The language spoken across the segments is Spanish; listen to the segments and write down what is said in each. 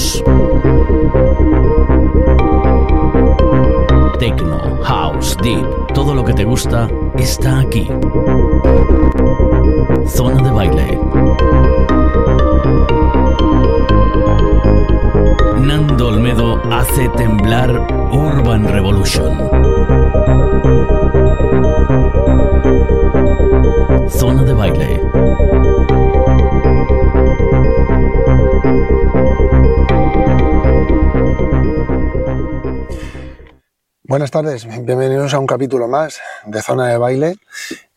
House. Techno, House, Deep, todo lo que te gusta está aquí. Zona de baile. Nando Olmedo hace temblar Urban Revolution. Zona de baile. Buenas tardes, bienvenidos a un capítulo más de Zona de Baile.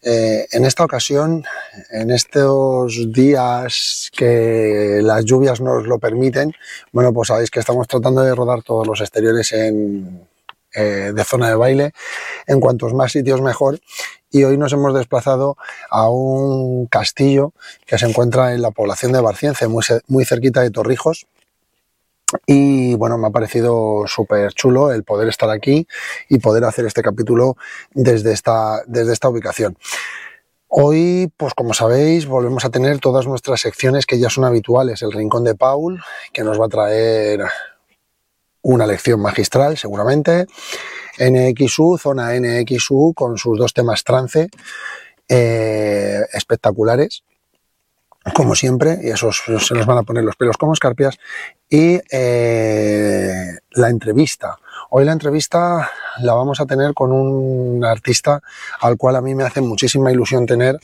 Eh, en esta ocasión, en estos días que las lluvias nos lo permiten, bueno, pues sabéis que estamos tratando de rodar todos los exteriores eh, de zona de baile, en cuantos más sitios mejor. Y hoy nos hemos desplazado a un castillo que se encuentra en la población de Barcience, muy, muy cerquita de Torrijos, y bueno, me ha parecido súper chulo el poder estar aquí y poder hacer este capítulo desde esta, desde esta ubicación. Hoy, pues como sabéis, volvemos a tener todas nuestras secciones que ya son habituales. El Rincón de Paul, que nos va a traer una lección magistral, seguramente. NXU, zona NXU, con sus dos temas trance eh, espectaculares como siempre, y eso se nos van a poner los pelos como escarpias, y eh, la entrevista. Hoy la entrevista la vamos a tener con un artista al cual a mí me hace muchísima ilusión tener,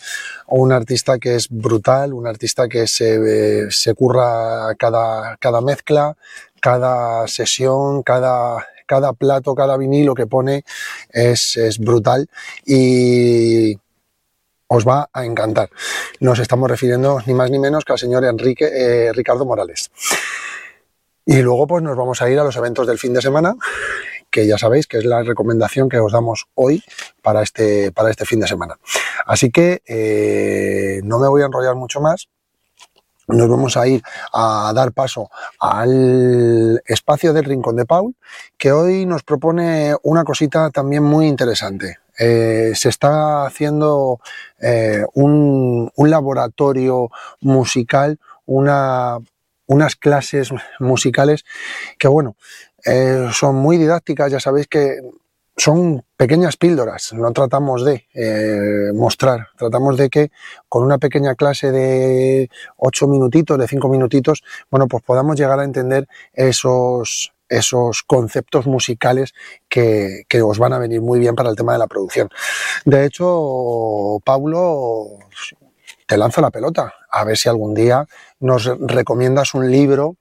un artista que es brutal, un artista que se, se curra cada, cada mezcla, cada sesión, cada, cada plato, cada vinilo que pone es, es brutal y os va a encantar. Nos estamos refiriendo ni más ni menos que al señor Enrique eh, Ricardo Morales. Y luego pues nos vamos a ir a los eventos del fin de semana, que ya sabéis que es la recomendación que os damos hoy para este, para este fin de semana. Así que eh, no me voy a enrollar mucho más. Nos vamos a ir a dar paso al espacio del Rincón de Paul, que hoy nos propone una cosita también muy interesante. Eh, se está haciendo eh, un, laboratorio musical, una, unas clases musicales que, bueno, eh, son muy didácticas, ya sabéis que son pequeñas píldoras, no tratamos de mostrar, tratamos de que con una pequeña clase de ocho minutitos, de cinco minutitos, bueno, pues podamos llegar a entender esos, esos conceptos musicales que, os van a venir muy bien para el tema de la producción. De hecho, Paulo, te lanzo la pelota, a ver si algún día nos recomiendas un libro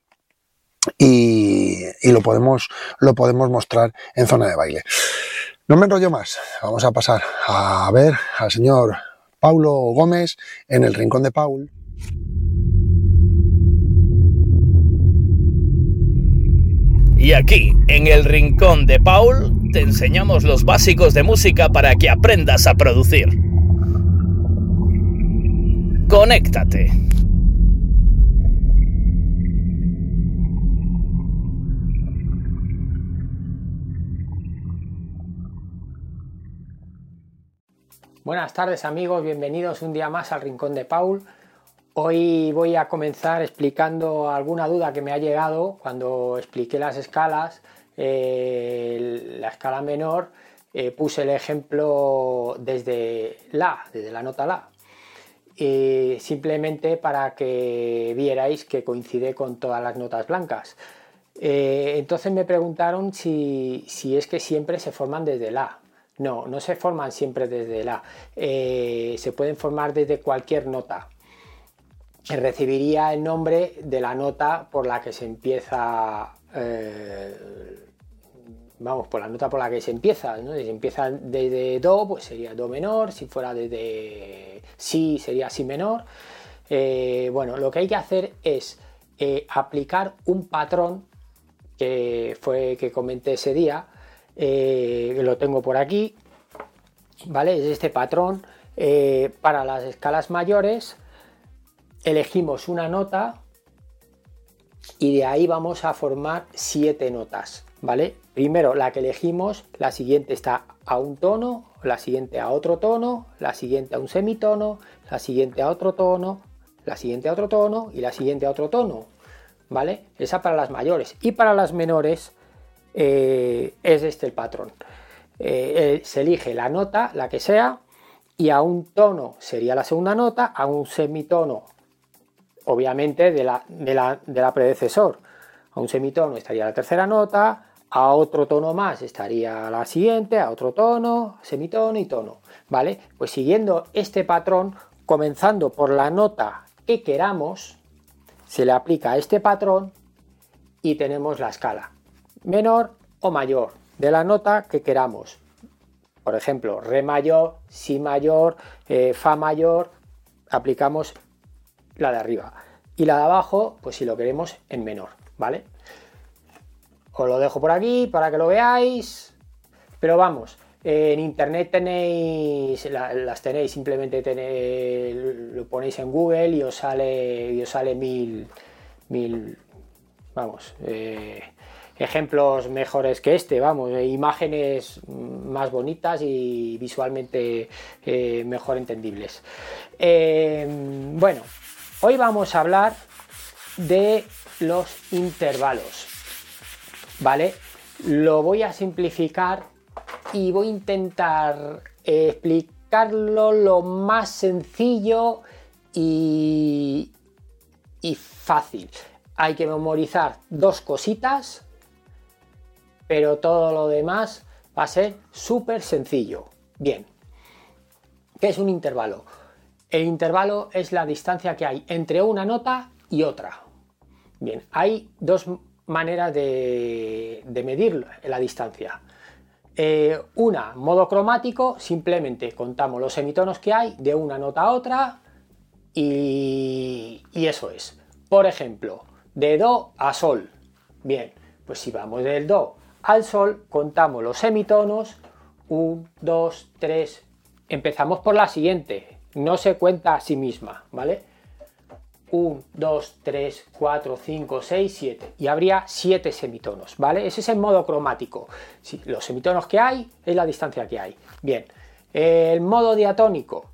y, lo, podemos, lo podemos mostrar en zona de baile. No me enrollo más, vamos a pasar a ver al señor Paulo Gómez en el Rincón de Paul. Y aquí, en el rincón de Paul, te enseñamos los básicos de música para que aprendas a producir. Conéctate. Buenas tardes amigos, bienvenidos un día más al Rincón de Paul. Hoy voy a comenzar explicando alguna duda que me ha llegado cuando expliqué las escalas. Eh, la escala menor eh, puse el ejemplo desde La, desde la nota La. simplemente para que vierais que coincide con todas las notas blancas. Eh, entonces me preguntaron si, si, es que siempre se forman desde La. No, no se forman siempre desde La. se pueden formar desde cualquier nota recibiría el nombre de la nota por la que se empieza, eh, vamos, por la nota por la que se empieza, Si se empieza desde Do, pues sería Do menor, si fuera desde Si sería Si menor. Eh, bueno, lo que hay que hacer es eh, aplicar un patrón que fue que comenté ese día, lo tengo por aquí, ¿vale? Es este patrón para las escalas mayores elegimos una nota y de ahí vamos a formar siete notas, ¿vale? Primero la que elegimos, la siguiente está a un tono, la siguiente a otro tono, la siguiente a un semitono, la siguiente a otro tono, la siguiente a otro tono y la siguiente a otro tono. ¿vale? Esa para las mayores. Y para las menores eh, es este el patrón. Eh, se elige la nota, la que sea, y a un tono sería la segunda nota, a un semitono, obviamente, de la, de la, de la predecesor. A un semitono estaría la tercera nota, a otro tono más estaría la siguiente, a otro tono, semitono y tono, ¿vale? Pues siguiendo este patrón, comenzando por la nota que queramos, se le aplica este patrón y tenemos la escala menor o mayor de la nota que queramos. Por ejemplo, re mayor, si mayor, eh, fa mayor, aplicamos la de arriba. Y la de abajo, pues si lo queremos en menor, ¿vale? Os lo dejo por aquí para que lo veáis. Pero vamos, en internet tenéis, las tenéis, simplemente lo ponéis en Google y os sale, y os sale mil, mil, vamos, eh, ejemplos mejores que este, vamos, eh, imágenes más bonitas y visualmente eh, mejor entendibles. bueno, hoy vamos a hablar de los intervalos. ¿vale? Lo voy a simplificar y voy a intentar explicarlo lo más sencillo y, y fácil. Hay que memorizar dos cositas, pero todo lo demás va a ser súper sencillo. Bien, ¿qué es un intervalo? El intervalo es la distancia que hay entre una nota y otra. Bien, hay dos maneras de, medir la distancia. Eh, una, modo cromático, simplemente contamos los semitonos que hay de una nota a otra y, y eso es. Por ejemplo, de Do a Sol. Bien, pues si vamos del Do al Sol, contamos los semitonos 1, 2, 3. Empezamos por la siguiente, no se cuenta a sí misma, ¿vale? 1, 2, 3, 4, 5, 6, 7 y habría 7 semitonos, ¿vale? Ese es el modo cromático. los semitonos que hay es la distancia que hay. Bien, el modo diatónico,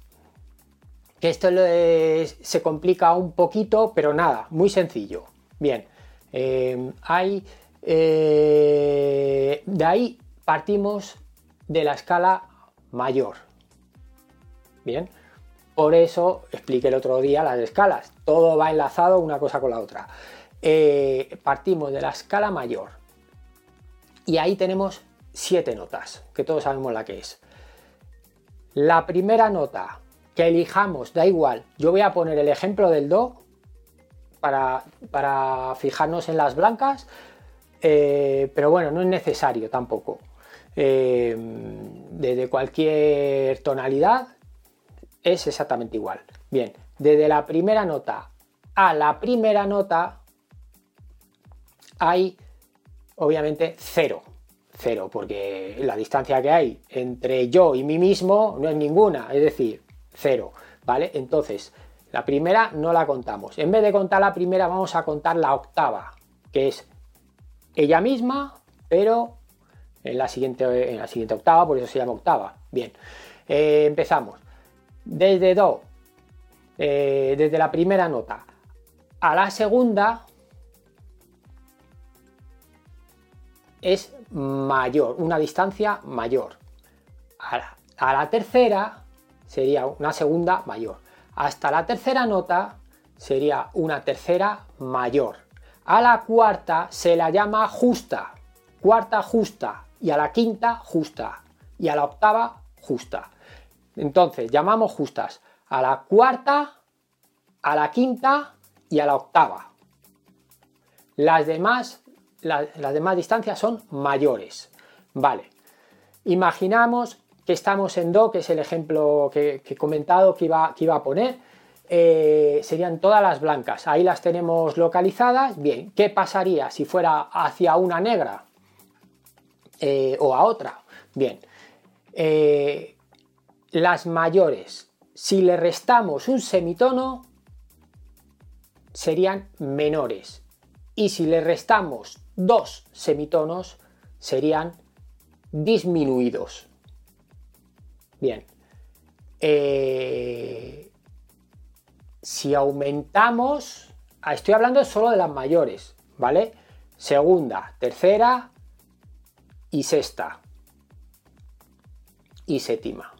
que esto se complica un poquito, pero nada, muy sencillo. Bien, eh, hay, eh, de ahí partimos de la escala mayor. Bien, por eso expliqué el otro día las escalas. Todo va enlazado una cosa con la otra. Eh, partimos de la escala mayor. Y ahí tenemos siete notas, que todos sabemos la que es. La primera nota que elijamos, da igual. Yo voy a poner el ejemplo del Do para, fijarnos en las blancas. Eh, pero bueno, no es necesario tampoco. Eh, desde cualquier tonalidad es exactamente igual. Bien, desde la primera nota a la primera nota hay obviamente cero. Cero, porque la distancia que hay entre yo y mí mismo no es ninguna, es decir, cero. ¿Vale? Entonces, la primera no la contamos. En vez de contar la primera, vamos a contar la octava, que es ella misma, pero en la siguiente, en la siguiente octava, por eso se llama octava. Bien, eh, empezamos desde Do, eh, desde la primera nota a la segunda, es mayor, una distancia mayor. A la, a la, tercera sería una segunda mayor. Hasta la tercera nota sería una tercera mayor. A la cuarta se la llama justa, cuarta justa, y a la quinta justa, y a la octava justa. Entonces, llamamos justas a la cuarta, a la quinta y a la octava. Las demás, las demás distancias son mayores. Vale. Imaginamos que estamos en Do, que es el ejemplo que, he comentado que iba, que iba a poner. Eh, serían todas las blancas. Ahí las tenemos localizadas. Bien, ¿qué pasaría si fuera hacia una negra eh, o a otra? Bien, eh, las mayores, si le restamos un semitono, serían menores. Y si le restamos dos semitonos, serían disminuidos. Bien. Eh, si aumentamos estoy hablando solo de las mayores, ¿vale? Segunda, tercera y sexta. Y séptima.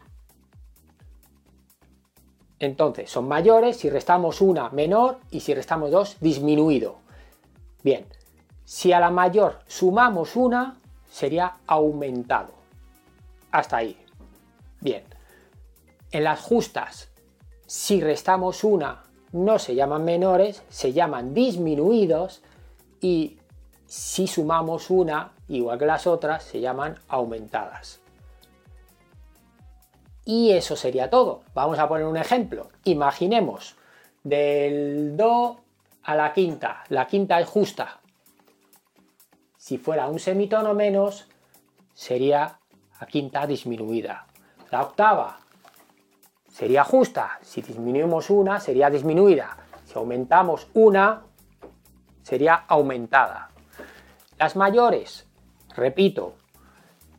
Entonces, son mayores, si restamos una, menor, y si restamos dos, disminuido. Bien, si a la mayor sumamos una, sería aumentado. Hasta ahí. Bien. En las justas, si restamos una, no se llaman menores, se llaman disminuidos y si sumamos una, igual que las otras, se llaman aumentadas. Y eso sería todo. Vamos a poner un ejemplo. Imaginemos del Do a la quinta. La quinta es justa. Si fuera un semitono menos, sería la quinta disminuida. La octava sería justa. Si disminuimos una, sería disminuida. Si aumentamos una, sería aumentada. Las mayores, repito,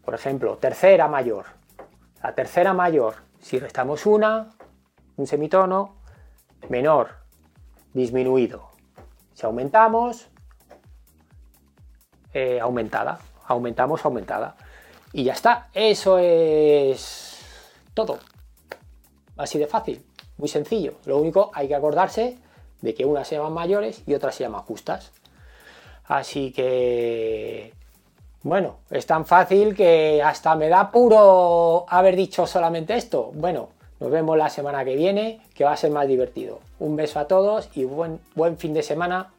por ejemplo, tercera mayor. La tercera mayor, si restamos una, un semitono, menor, disminuido. Si aumentamos, eh, aumentada. Aumentamos, aumentada. Y ya está. Eso es todo. Así de fácil. Muy sencillo. Lo único, hay que acordarse de que unas se llaman mayores y otras se llaman justas. Así que bueno, es tan fácil que hasta me da puro haber dicho solamente esto. Bueno, nos vemos la semana que viene, que va a ser más divertido. Un beso a todos y buen, buen fin de semana.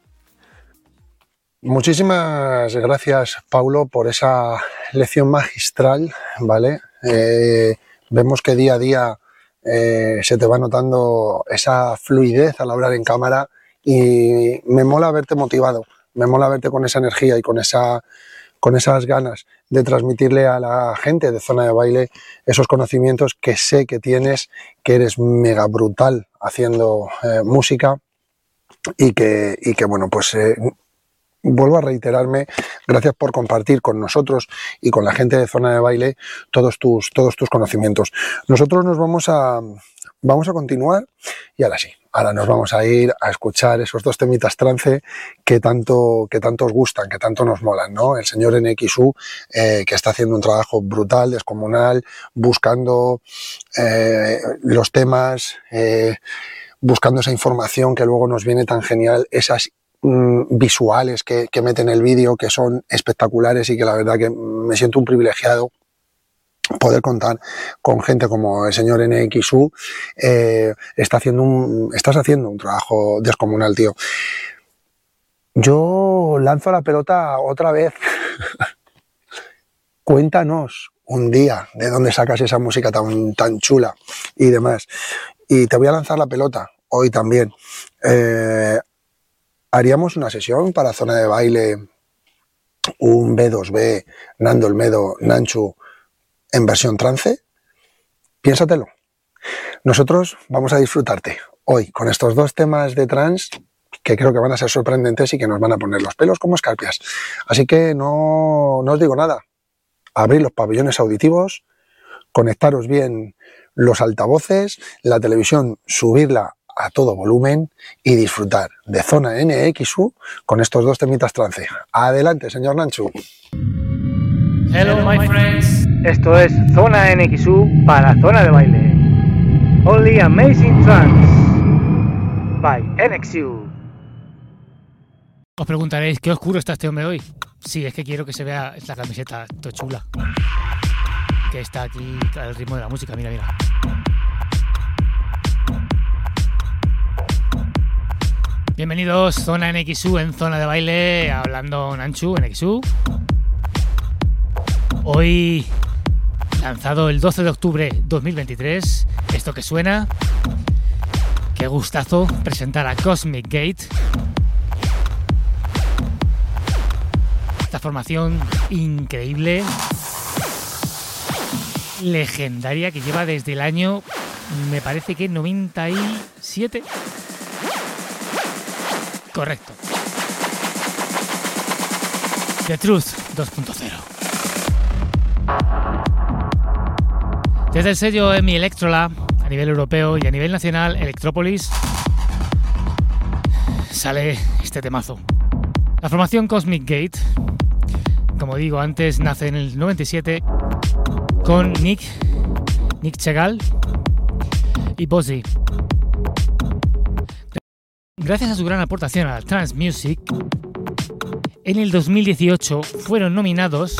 Muchísimas gracias, Paulo, por esa lección magistral, ¿vale? Eh, vemos que día a día eh, se te va notando esa fluidez al hablar en cámara y me mola verte motivado, me mola verte con esa energía y con esa con esas ganas de transmitirle a la gente de zona de baile esos conocimientos que sé que tienes, que eres mega brutal haciendo eh, música y que, bueno, pues eh, vuelvo a reiterarme, gracias por compartir con nosotros y con la gente de zona de baile todos tus, todos tus conocimientos. Nosotros nos vamos a, vamos a continuar y ahora sí, ahora nos vamos a ir a escuchar esos dos temitas trance que tanto, que tanto os gustan, que tanto nos molan, ¿no? El señor NXU, eh, que está haciendo un trabajo brutal, descomunal, buscando eh, los temas, eh, buscando esa información que luego nos viene tan genial, esas mm, visuales que, que mete en el vídeo que son espectaculares y que la verdad que me siento un privilegiado poder contar con gente como el señor NXU, eh, está haciendo un, estás haciendo un trabajo descomunal, tío. Yo lanzo la pelota otra vez. Cuéntanos un día de dónde sacas esa música tan, tan chula y demás. Y te voy a lanzar la pelota hoy también. Eh, haríamos una sesión para zona de baile, un B2B, Nando Olmedo, Nanchu, en versión trance, piénsatelo. Nosotros vamos a disfrutarte hoy con estos dos temas de trance que creo que van a ser sorprendentes y que nos van a poner los pelos como escarpias. Así que no, no os digo nada. Abrir los pabellones auditivos, conectaros bien los altavoces, la televisión, subirla a todo volumen y disfrutar de zona NXU con estos dos temitas trance. Adelante, señor Nanchu. Hello, my friends. Esto es Zona NXU para Zona de Baile. Only Amazing Trance by NXU. Os preguntaréis, ¿qué oscuro está este hombre hoy? Sí, es que quiero que se vea esta camiseta todo chula. Que está aquí al ritmo de la música, mira, mira. Bienvenidos, Zona NXU en Zona de Baile, hablando Nanchu, NXU. Hoy lanzado el 12 de octubre 2023. Esto que suena. Qué gustazo presentar a Cosmic Gate. Esta formación increíble, legendaria, que lleva desde el año, me parece que 97. Correcto. The Truth 2.0. Desde el sello EMI Electrola, a nivel europeo y a nivel nacional, Electropolis, sale este temazo. La formación Cosmic Gate, como digo antes, nace en el 97 con Nick, Nick Chegal y Bozzy. Gracias a su gran aportación a la trance music, en el 2018 fueron nominados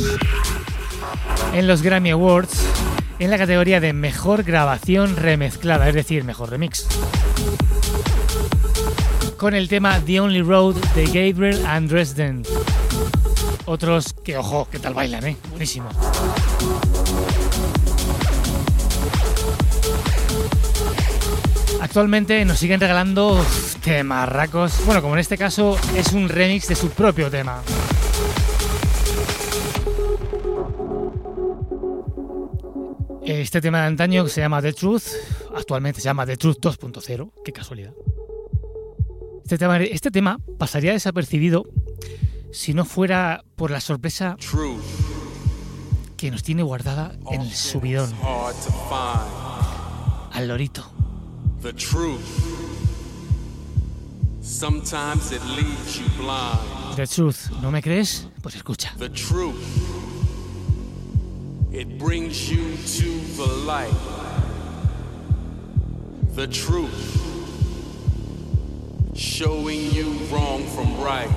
en los Grammy Awards en la categoría de Mejor Grabación Remezclada, es decir, Mejor Remix. Con el tema The Only Road de Gabriel and Dresden. Otros que, ojo, que tal bailan, ¿eh? Buenísimo. Actualmente nos siguen regalando temarracos. Bueno, como en este caso es un remix de su propio tema. Este tema de antaño se llama The Truth, actualmente se llama The Truth 2.0, qué casualidad. Este tema, este tema pasaría desapercibido si no fuera por la sorpresa que nos tiene guardada en el subidón. Al lorito. The truth. Sometimes it leaves you blind. The truth. ¿No me crees? Pues escucha. The truth. It brings you to the light. The truth. Showing you wrong from right.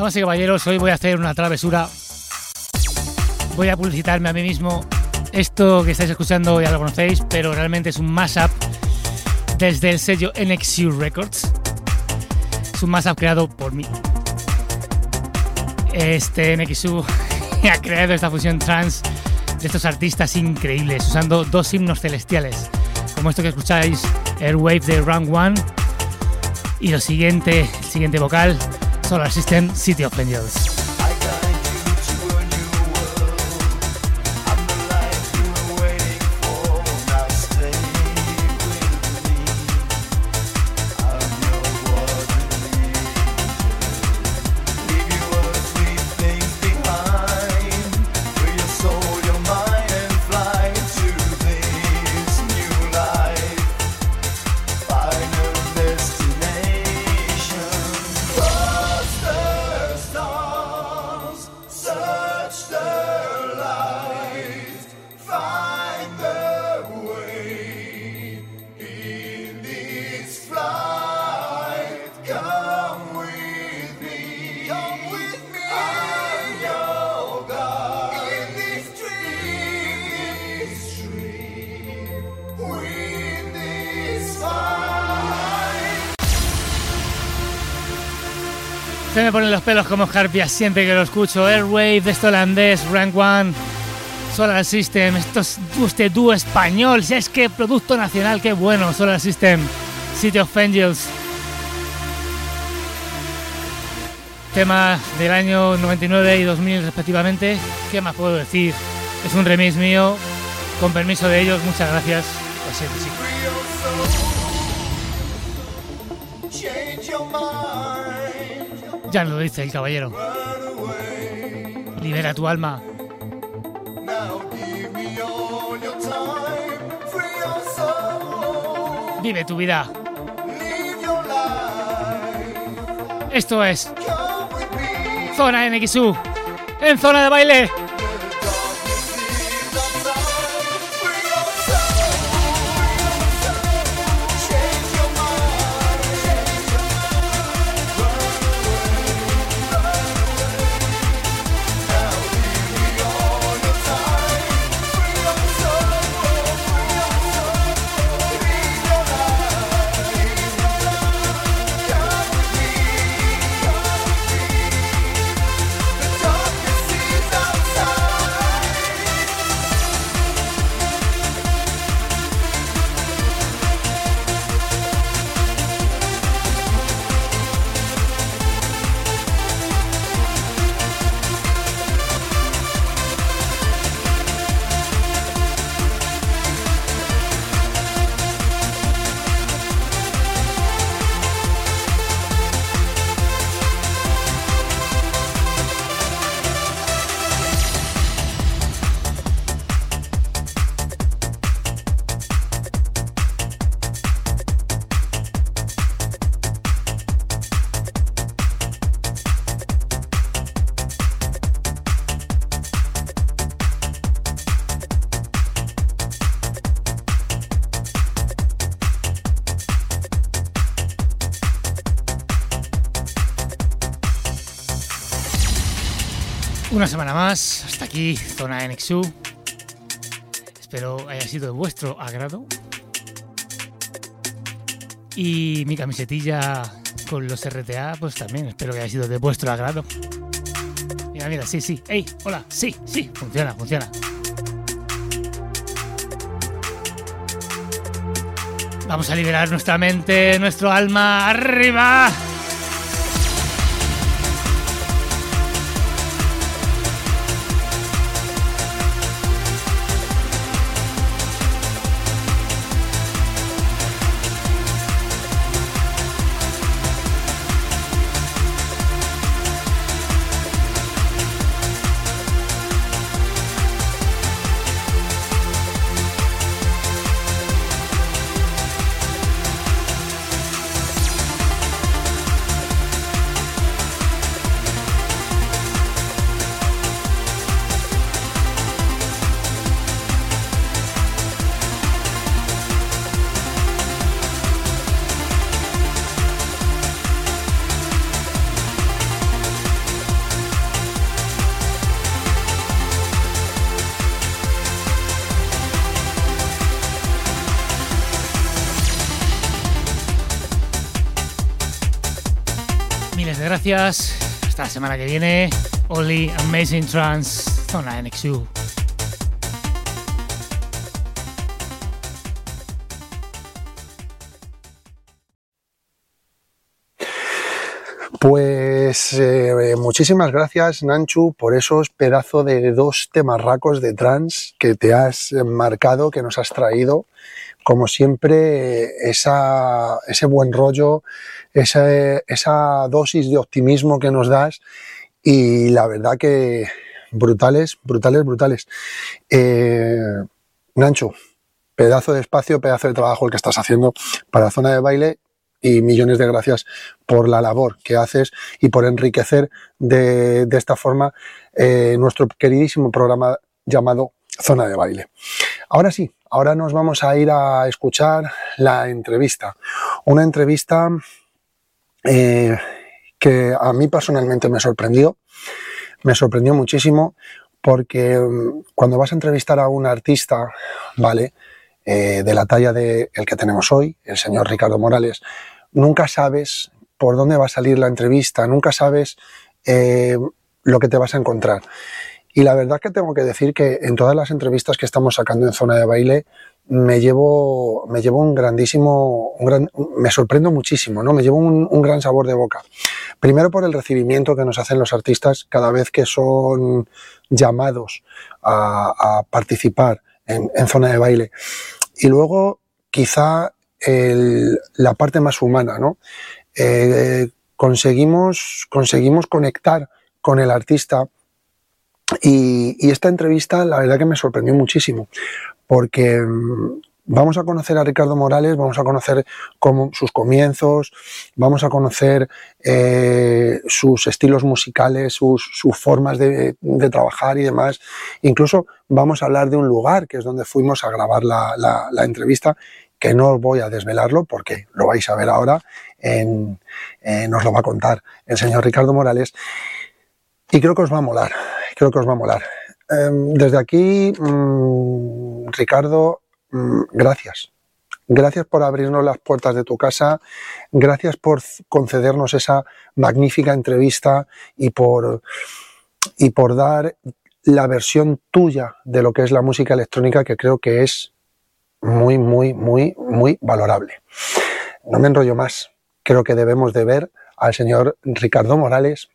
Damas y caballeros, hoy voy a hacer una travesura. Voy a publicitarme a mí mismo. Esto que estáis escuchando ya lo conocéis, pero realmente es un mashup desde el sello NXU Records. Es un mashup creado por mí. Este NXU ha creado esta fusión trans de estos artistas increíbles, usando dos himnos celestiales, como esto que escucháis, Airwave de Round One, y lo siguiente, el siguiente vocal, Solar System City of Angels. Escarpias siempre que lo escucho. Airwave, esto holandés, Rank One, Solar System, esto es este dúo español. Si es que producto nacional, qué bueno, Solar System, City of Angels. Tema del año 99 y 2000 respectivamente. ¿Qué más puedo decir? Es un remix mío. Con permiso de ellos, muchas gracias. Ya lo dice el caballero. Libera tu alma. Vive tu vida. Esto es Zona NXU en zona de baile. Una semana más, hasta aquí, Zona NXU. Espero haya sido de vuestro agrado. Y mi camisetilla con los RTA, pues también espero que haya sido de vuestro agrado. Mira, mira, sí, sí. ¡Ey! Hola, sí, sí, funciona, funciona. Vamos a liberar nuestra mente, nuestro alma. ¡Arriba! Gracias. Hasta la semana que viene. Only Amazing Trans, Zona NXU. Pues eh, muchísimas gracias, Nanchu, por esos pedazos de dos temarracos de trans que te has marcado, que nos has traído. Como siempre, ese buen rollo, esa, dosis de optimismo que nos das y la verdad que brutales, brutales, brutales. Eh, Nancho, pedazo de espacio, pedazo de trabajo el que estás haciendo para la zona de baile y millones de gracias por la labor que haces y por enriquecer de, esta forma eh, nuestro queridísimo programa llamado Zona de Baile. Ahora sí, ahora nos vamos a ir a escuchar la entrevista. Una entrevista eh, que a mí personalmente me sorprendió, me sorprendió muchísimo porque mm, cuando vas a entrevistar a un artista, ¿vale? Eh, de la talla de que tenemos hoy, el señor Ricardo Morales, nunca sabes por dónde va a salir la entrevista, nunca sabes eh, lo que te vas a encontrar. Y la verdad que tengo que decir que en todas las entrevistas que estamos sacando en zona de baile, me llevo, me llevo un grandísimo, me sorprendo muchísimo, ¿no? Me llevo un, gran sabor de boca. Primero por el recibimiento que nos hacen los artistas cada vez que son llamados a, participar en, zona de baile. Y luego, quizá la parte más humana, ¿no? Eh, conseguimos, conseguimos conectar con el artista y, esta entrevista la verdad que me sorprendió muchísimo, porque mm, vamos a conocer a Ricardo Morales, vamos a conocer sus comienzos, vamos a conocer eh, sus estilos musicales, sus, formas de, trabajar y demás. Incluso vamos a hablar de un lugar que es donde fuimos a grabar la, entrevista, que no voy a desvelarlo porque lo vais a ver ahora, en, nos lo va a contar el señor Ricardo Morales. Y creo que os va a molar, creo que os va a molar. Em, desde aquí, mm, Ricardo, mm, gracias. Gracias por abrirnos las puertas de tu casa, gracias por concedernos esa magnífica entrevista y por, y por dar la versión tuya de lo que es la música electrónica que creo que es muy, muy, muy, muy valorable. No me enrollo más. Creo que debemos de ver al señor Ricardo Morales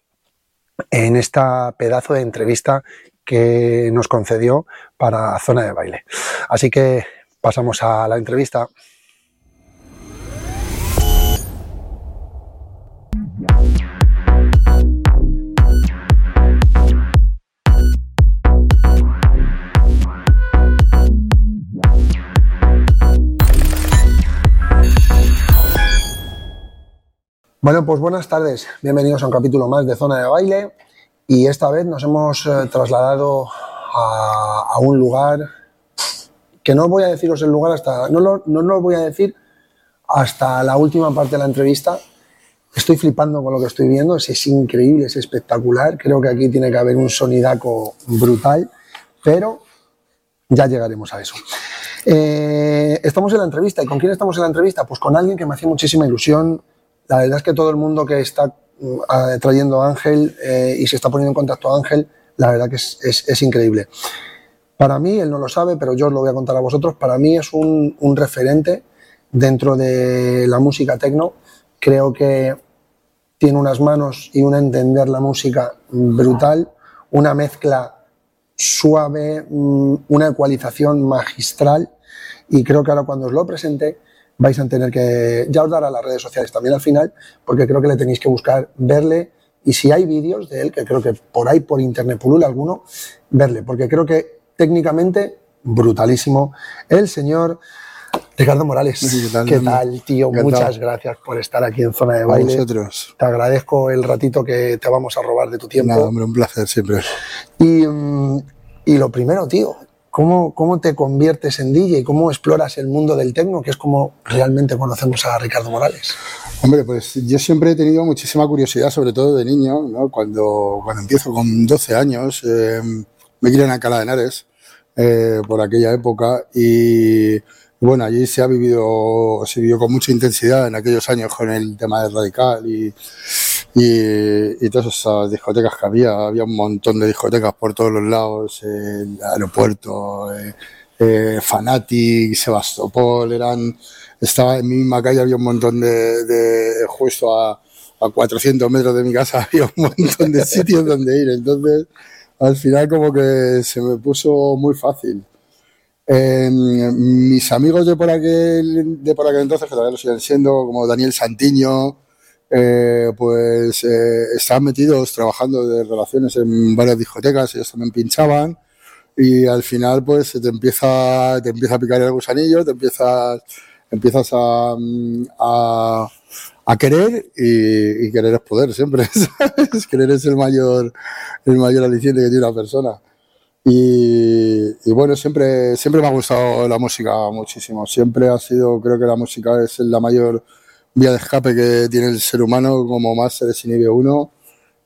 en esta pedazo de entrevista que nos concedió para Zona de Baile. Así que pasamos a la entrevista. Bueno, pues buenas tardes. Bienvenidos a un capítulo más de Zona de Baile. Y esta vez nos hemos eh, trasladado a, un lugar que no voy a deciros el lugar hasta. No no voy a decir hasta la última parte de la entrevista. Estoy flipando con lo que estoy viendo. Es, es increíble, es espectacular. Creo que aquí tiene que haber un sonidaco brutal. Pero ya llegaremos a eso. Eh, estamos en la entrevista. ¿Y con quién estamos en la entrevista? Pues con alguien que me hacía muchísima ilusión la verdad es que todo el mundo que está mm, trayendo a Ángel eh, y se está poniendo en contacto a Ángel, la verdad que es, increíble. Para mí, él no lo sabe, pero yo os lo voy a contar a vosotros, para mí es un, referente dentro de la música tecno. Creo que tiene unas manos y un entender la música brutal, una mezcla suave, mm, una ecualización magistral y creo que ahora cuando os lo presente vais a tener que, ya os dará las redes sociales también al final, porque creo que le tenéis que buscar, verle, y si hay vídeos de él, que creo que por ahí, por internet pulula alguno, verle, porque creo que técnicamente, brutalísimo, el señor Ricardo Morales. ¿Qué tal, tío? Muchas gracias por estar aquí en Zona de Baile. vosotros. Te agradezco el ratito que te vamos a robar de tu tiempo. Nada, hombre, un placer siempre. Y, mm, y lo primero, tío, ¿Cómo, te conviertes en DJ? ¿Cómo exploras el mundo del tecno, que es como realmente conocemos a Ricardo Morales? Hombre, pues yo siempre he tenido muchísima curiosidad, sobre todo de niño, cuando, cuando empiezo con 12 años, eh, me quieren a Cala de Henares, eh, por aquella época, y bueno, allí se ha vivido, se vivió con mucha intensidad en aquellos años con el tema del radical y y, todas esas discotecas que había, había un montón de discotecas por todos los lados, el aeropuerto, eh, eh, Fanatic, Sebastopol, eran, estaba en mi misma calle, había un montón de, justo a, a 400 metros de mi casa, había un montón de sitios donde ir, entonces al final como que se me puso muy fácil. mis amigos de por aquel, de por aquel entonces, que todavía lo siguen siendo, como Daniel Santiño, eh, pues eh, estaban metidos trabajando de relaciones en varias discotecas, ellos también pinchaban y al final pues te empieza, te empieza a picar el gusanillo, te empiezas, empiezas a, a, querer y, querer es poder siempre, ¿sabes? Querer es el mayor, el mayor aliciente que tiene una persona. Y, y, bueno, siempre, siempre me ha gustado la música muchísimo. Siempre ha sido, creo que la música es la mayor vía de escape que tiene el ser humano, como más se desinhibe uno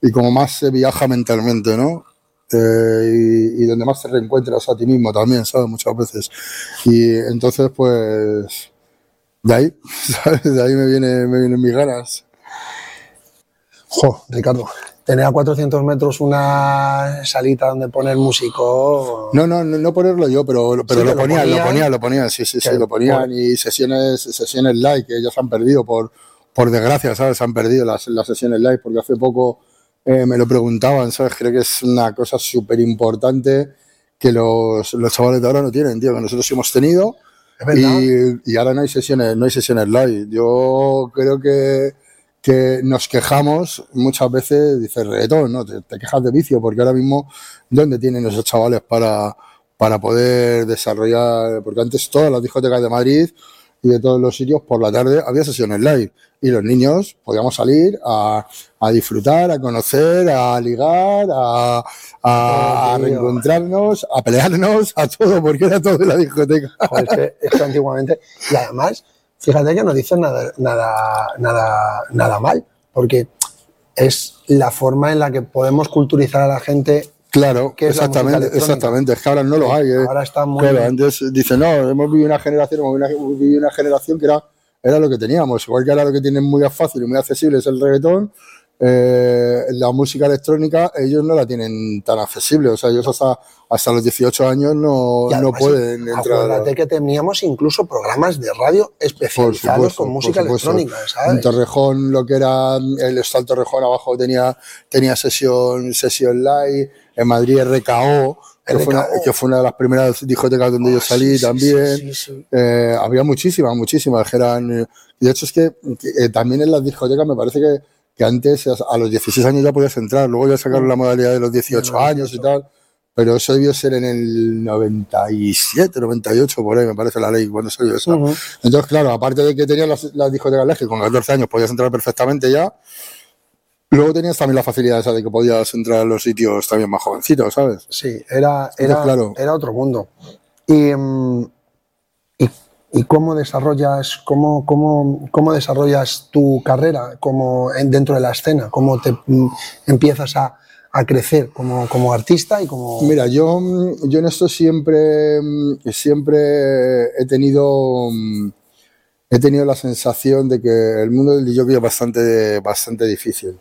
y como más se viaja mentalmente, ¿no? Eh, y, donde más te reencuentras a ti mismo también, ¿sabes? Muchas veces. Y entonces, pues, de ahí, ¿sabes? De ahí me, viene, me vienen mis ganas. Jo, Ricardo, tener a 400 metros una salita donde poner músico. No, no, no, no ponerlo yo, pero, pero Sí, lo, ponían, lo ponían. lo ponían, sí, sí, sí, lo ponían por- y sesiones, sesiones live que ellos han perdido por, por desgracia, ¿sabes? Han perdido las, las sesiones live porque hace poco eh, me lo preguntaban, ¿sabes? Creo que es una cosa súper importante que los, los chavales de ahora no tienen, tío, que nosotros hemos tenido y, y ahora no hay sesiones, no hay sesiones live. Yo creo que, que nos quejamos muchas veces, dices reggaetón, ¿no? Te, te quejas de vicio, porque ahora mismo, ¿dónde tienen esos chavales para, para poder desarrollar? Porque antes todas las discotecas de Madrid y de todos los sitios por la tarde había sesiones live y los niños podíamos salir a, a disfrutar, a conocer, a ligar, a, a, a Oh, tío. reencontrarnos, a pelearnos, a todo, porque era todo en la discoteca. Joder, es, que, es que antiguamente. Y además, fíjate que no dicen nada, nada, nada, nada mal, porque es la forma en la que podemos culturizar a la gente. Claro, ¿Qué es exactamente, exactamente. Es que ahora no lo hay. ¿eh? Ahora está muy. Claro, antes dicen, no, hemos vivido una generación, hemos vivido una, hemos vivido una generación que era, era lo que teníamos. Igual que ahora lo que tienen muy fácil y muy accesible es el reggaetón, eh, la música electrónica ellos no la tienen tan accesible. O sea, ellos hasta, hasta los 18 años no, no pueden entrar. Acuérdate que teníamos incluso programas de radio especializados supuesto, con música electrónica, En. Torrejón, lo que era el Estal Torrejón abajo tenía, tenía sesión, sesión live. En Madrid, RKO, que, Fue una, RKO. que fue una de las primeras discotecas donde yo Ah, salí sí, también. sí, sí, sí. Eh, había muchísimas, muchísimas. que eran, de hecho, es que, que, eh, también en las discotecas me parece que, que antes a los 16 años ya podías entrar. Luego ya sacaron la modalidad de los 18 años y tal. Pero eso debió ser en el 97, 98, por ahí me parece la ley cuando salió eso. Entonces, claro, aparte de que tenías las, las discotecas que con 14 años podías entrar perfectamente ya, luego tenías también la facilidad esa de que podías entrar a los sitios también más jovencitos, ¿sabes? Sí, era, Entonces, era, claro. era otro mundo. Y, mm, y, cómo desarrollas, cómo, cómo, cómo desarrollas tu carrera como en- dentro de la escena? ¿Cómo te mm, empiezas a, a crecer como, como artista y como... Mira, yo, mm, yo en esto siempre, mm, siempre he tenido, he tenido la sensación de que el mundo del DJ es bastante, bastante difícil.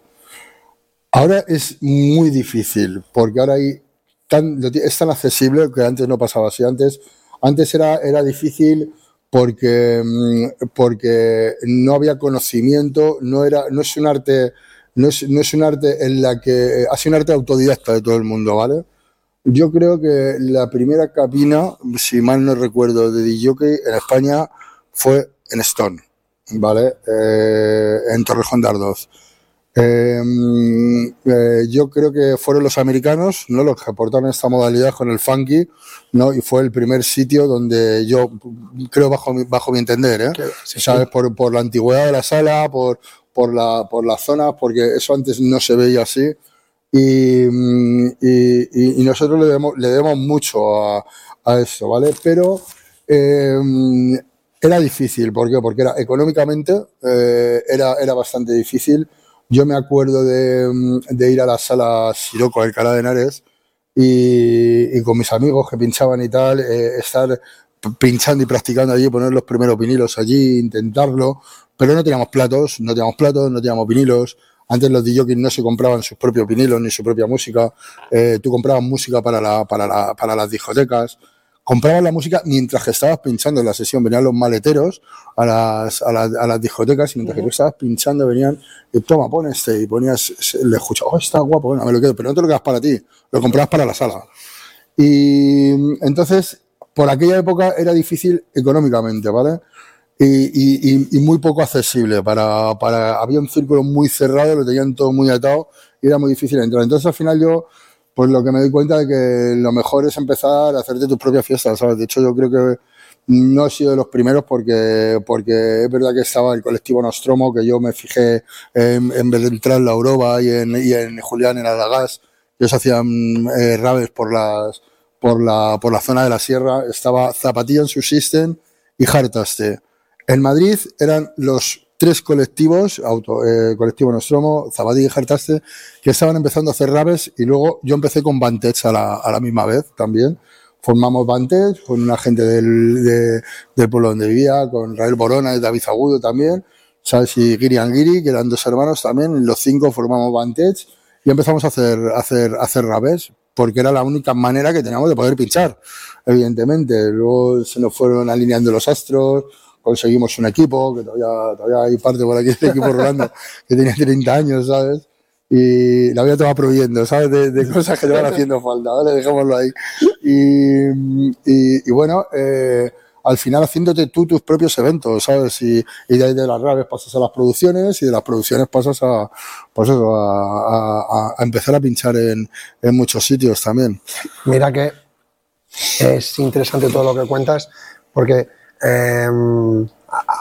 Ahora es muy difícil, porque ahora es tan accesible que antes no pasaba así. Antes, antes era, era difícil porque, mm, porque no había conocimiento, no, era, no es un arte, no es, no es un arte en la que, ha sido un arte autodidacta de todo el mundo, ¿vale? Yo creo que la primera cabina, si mal no recuerdo, de DJ en España fue en Stone, ¿vale? Eh, en Torrejón de Ardoz. Eh, eh, yo creo que fueron los americanos, ¿no? Los que aportaron esta modalidad con el funky, ¿no? Y fue el primer sitio donde yo, creo bajo mi, bajo mi entender, ¿eh? sí. Por, por la antigüedad de la sala, por, por, la, por la zona, porque eso antes no se veía así. Y, y, y- y nosotros le debemos, le debemos mucho a, a eso, ¿vale? Pero eh, era difícil, ¿por qué? Porque era económicamente eh, era, era bastante difícil. Yo me acuerdo de, mm, de ir a la sala Siroco, Alcalá de Henares, y, y con mis amigos que pinchaban y tal, eh, estar pinchando y practicando allí, poner los primeros vinilos allí, intentarlo, pero no teníamos platos, no teníamos platos, no teníamos vinilos. Antes los DJs no se compraban sus propios vinilos ni su propia música. Eh, tú comprabas música para, la, para, la, para las discotecas. Comprabas la música mientras que estabas pinchando en la sesión. Venían los maleteros a las, a las, a las discotecas y mientras que tú estabas pinchando venían y toma, pon este y ponías, le escuchabas, oh, está guapo, bueno, me lo quedo, pero no te lo quedas para ti, lo comprabas para la sala. Y entonces, por aquella época era difícil económicamente, ¿vale? Y, y- y- y muy poco accesible. Para, para, había un círculo muy cerrado, lo tenían todo muy atado y era muy difícil entrar. Entonces, al final, yo, pues lo que me doy cuenta de que lo mejor es empezar a hacerte tus propias fiestas, ¿sabes? De hecho, yo creo que no he sido de los primeros porque, porque es verdad que estaba el colectivo Nostromo, que yo me fijé en, en Beltrán La Uroba y en, y en Julián en Adagas. Ellos hacían eh, raves por las por la, por la zona de la sierra. Estaba Zapatilla en su system y Hartaste. En Madrid eran los tres colectivos, auto, eh, colectivo Nostromo, Zapatilla y Hartaste, que estaban empezando a hacer raves y luego yo empecé con Vantage a la, a la misma vez también. Formamos Vantage con una gente del, de- del pueblo donde vivía, con Rael Borona y David Agudo también. ¿sabes? Y Giri and Giri, que eran dos hermanos también, los cinco formamos Vantage y empezamos a hacer, a hacer, a hacer rabes, porque era la única manera que teníamos de poder pinchar, evidentemente. Luego se nos fueron alineando los astros, conseguimos un equipo, que todavía, todavía hay parte por aquí del equipo Rolando, que tenía 30 años, ¿sabes? Y la vida te va prohibiendo, ¿sabes? De, cosas que te van haciendo falta, ¿vale? Dejémoslo ahí. Y, y, y bueno, eh, al final haciéndote tú tus propios eventos, ¿sabes? Y, de ahí de las raves pasas a las producciones y de las producciones pasas a, pues a, empezar a pinchar en, muchos sitios también. Mira que es interesante todo lo que cuentas, porque em,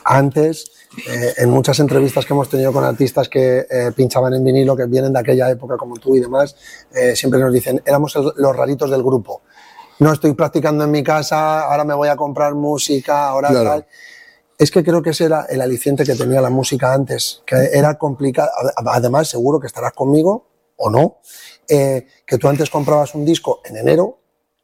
antes, eh, en muchas entrevistas que hemos tenido con artistas que eh, pinchaban en vinilo, que vienen de aquella época como tú y demás, eh, siempre nos dicen, éramos los raritos del grupo no estoy practicando en mi casa, ahora me voy a comprar música, ahora tal. Es que creo que ese era el aliciente que tenía la música antes, que era complicado. Además, seguro que estarás conmigo, o no, que tú antes comprabas un disco en enero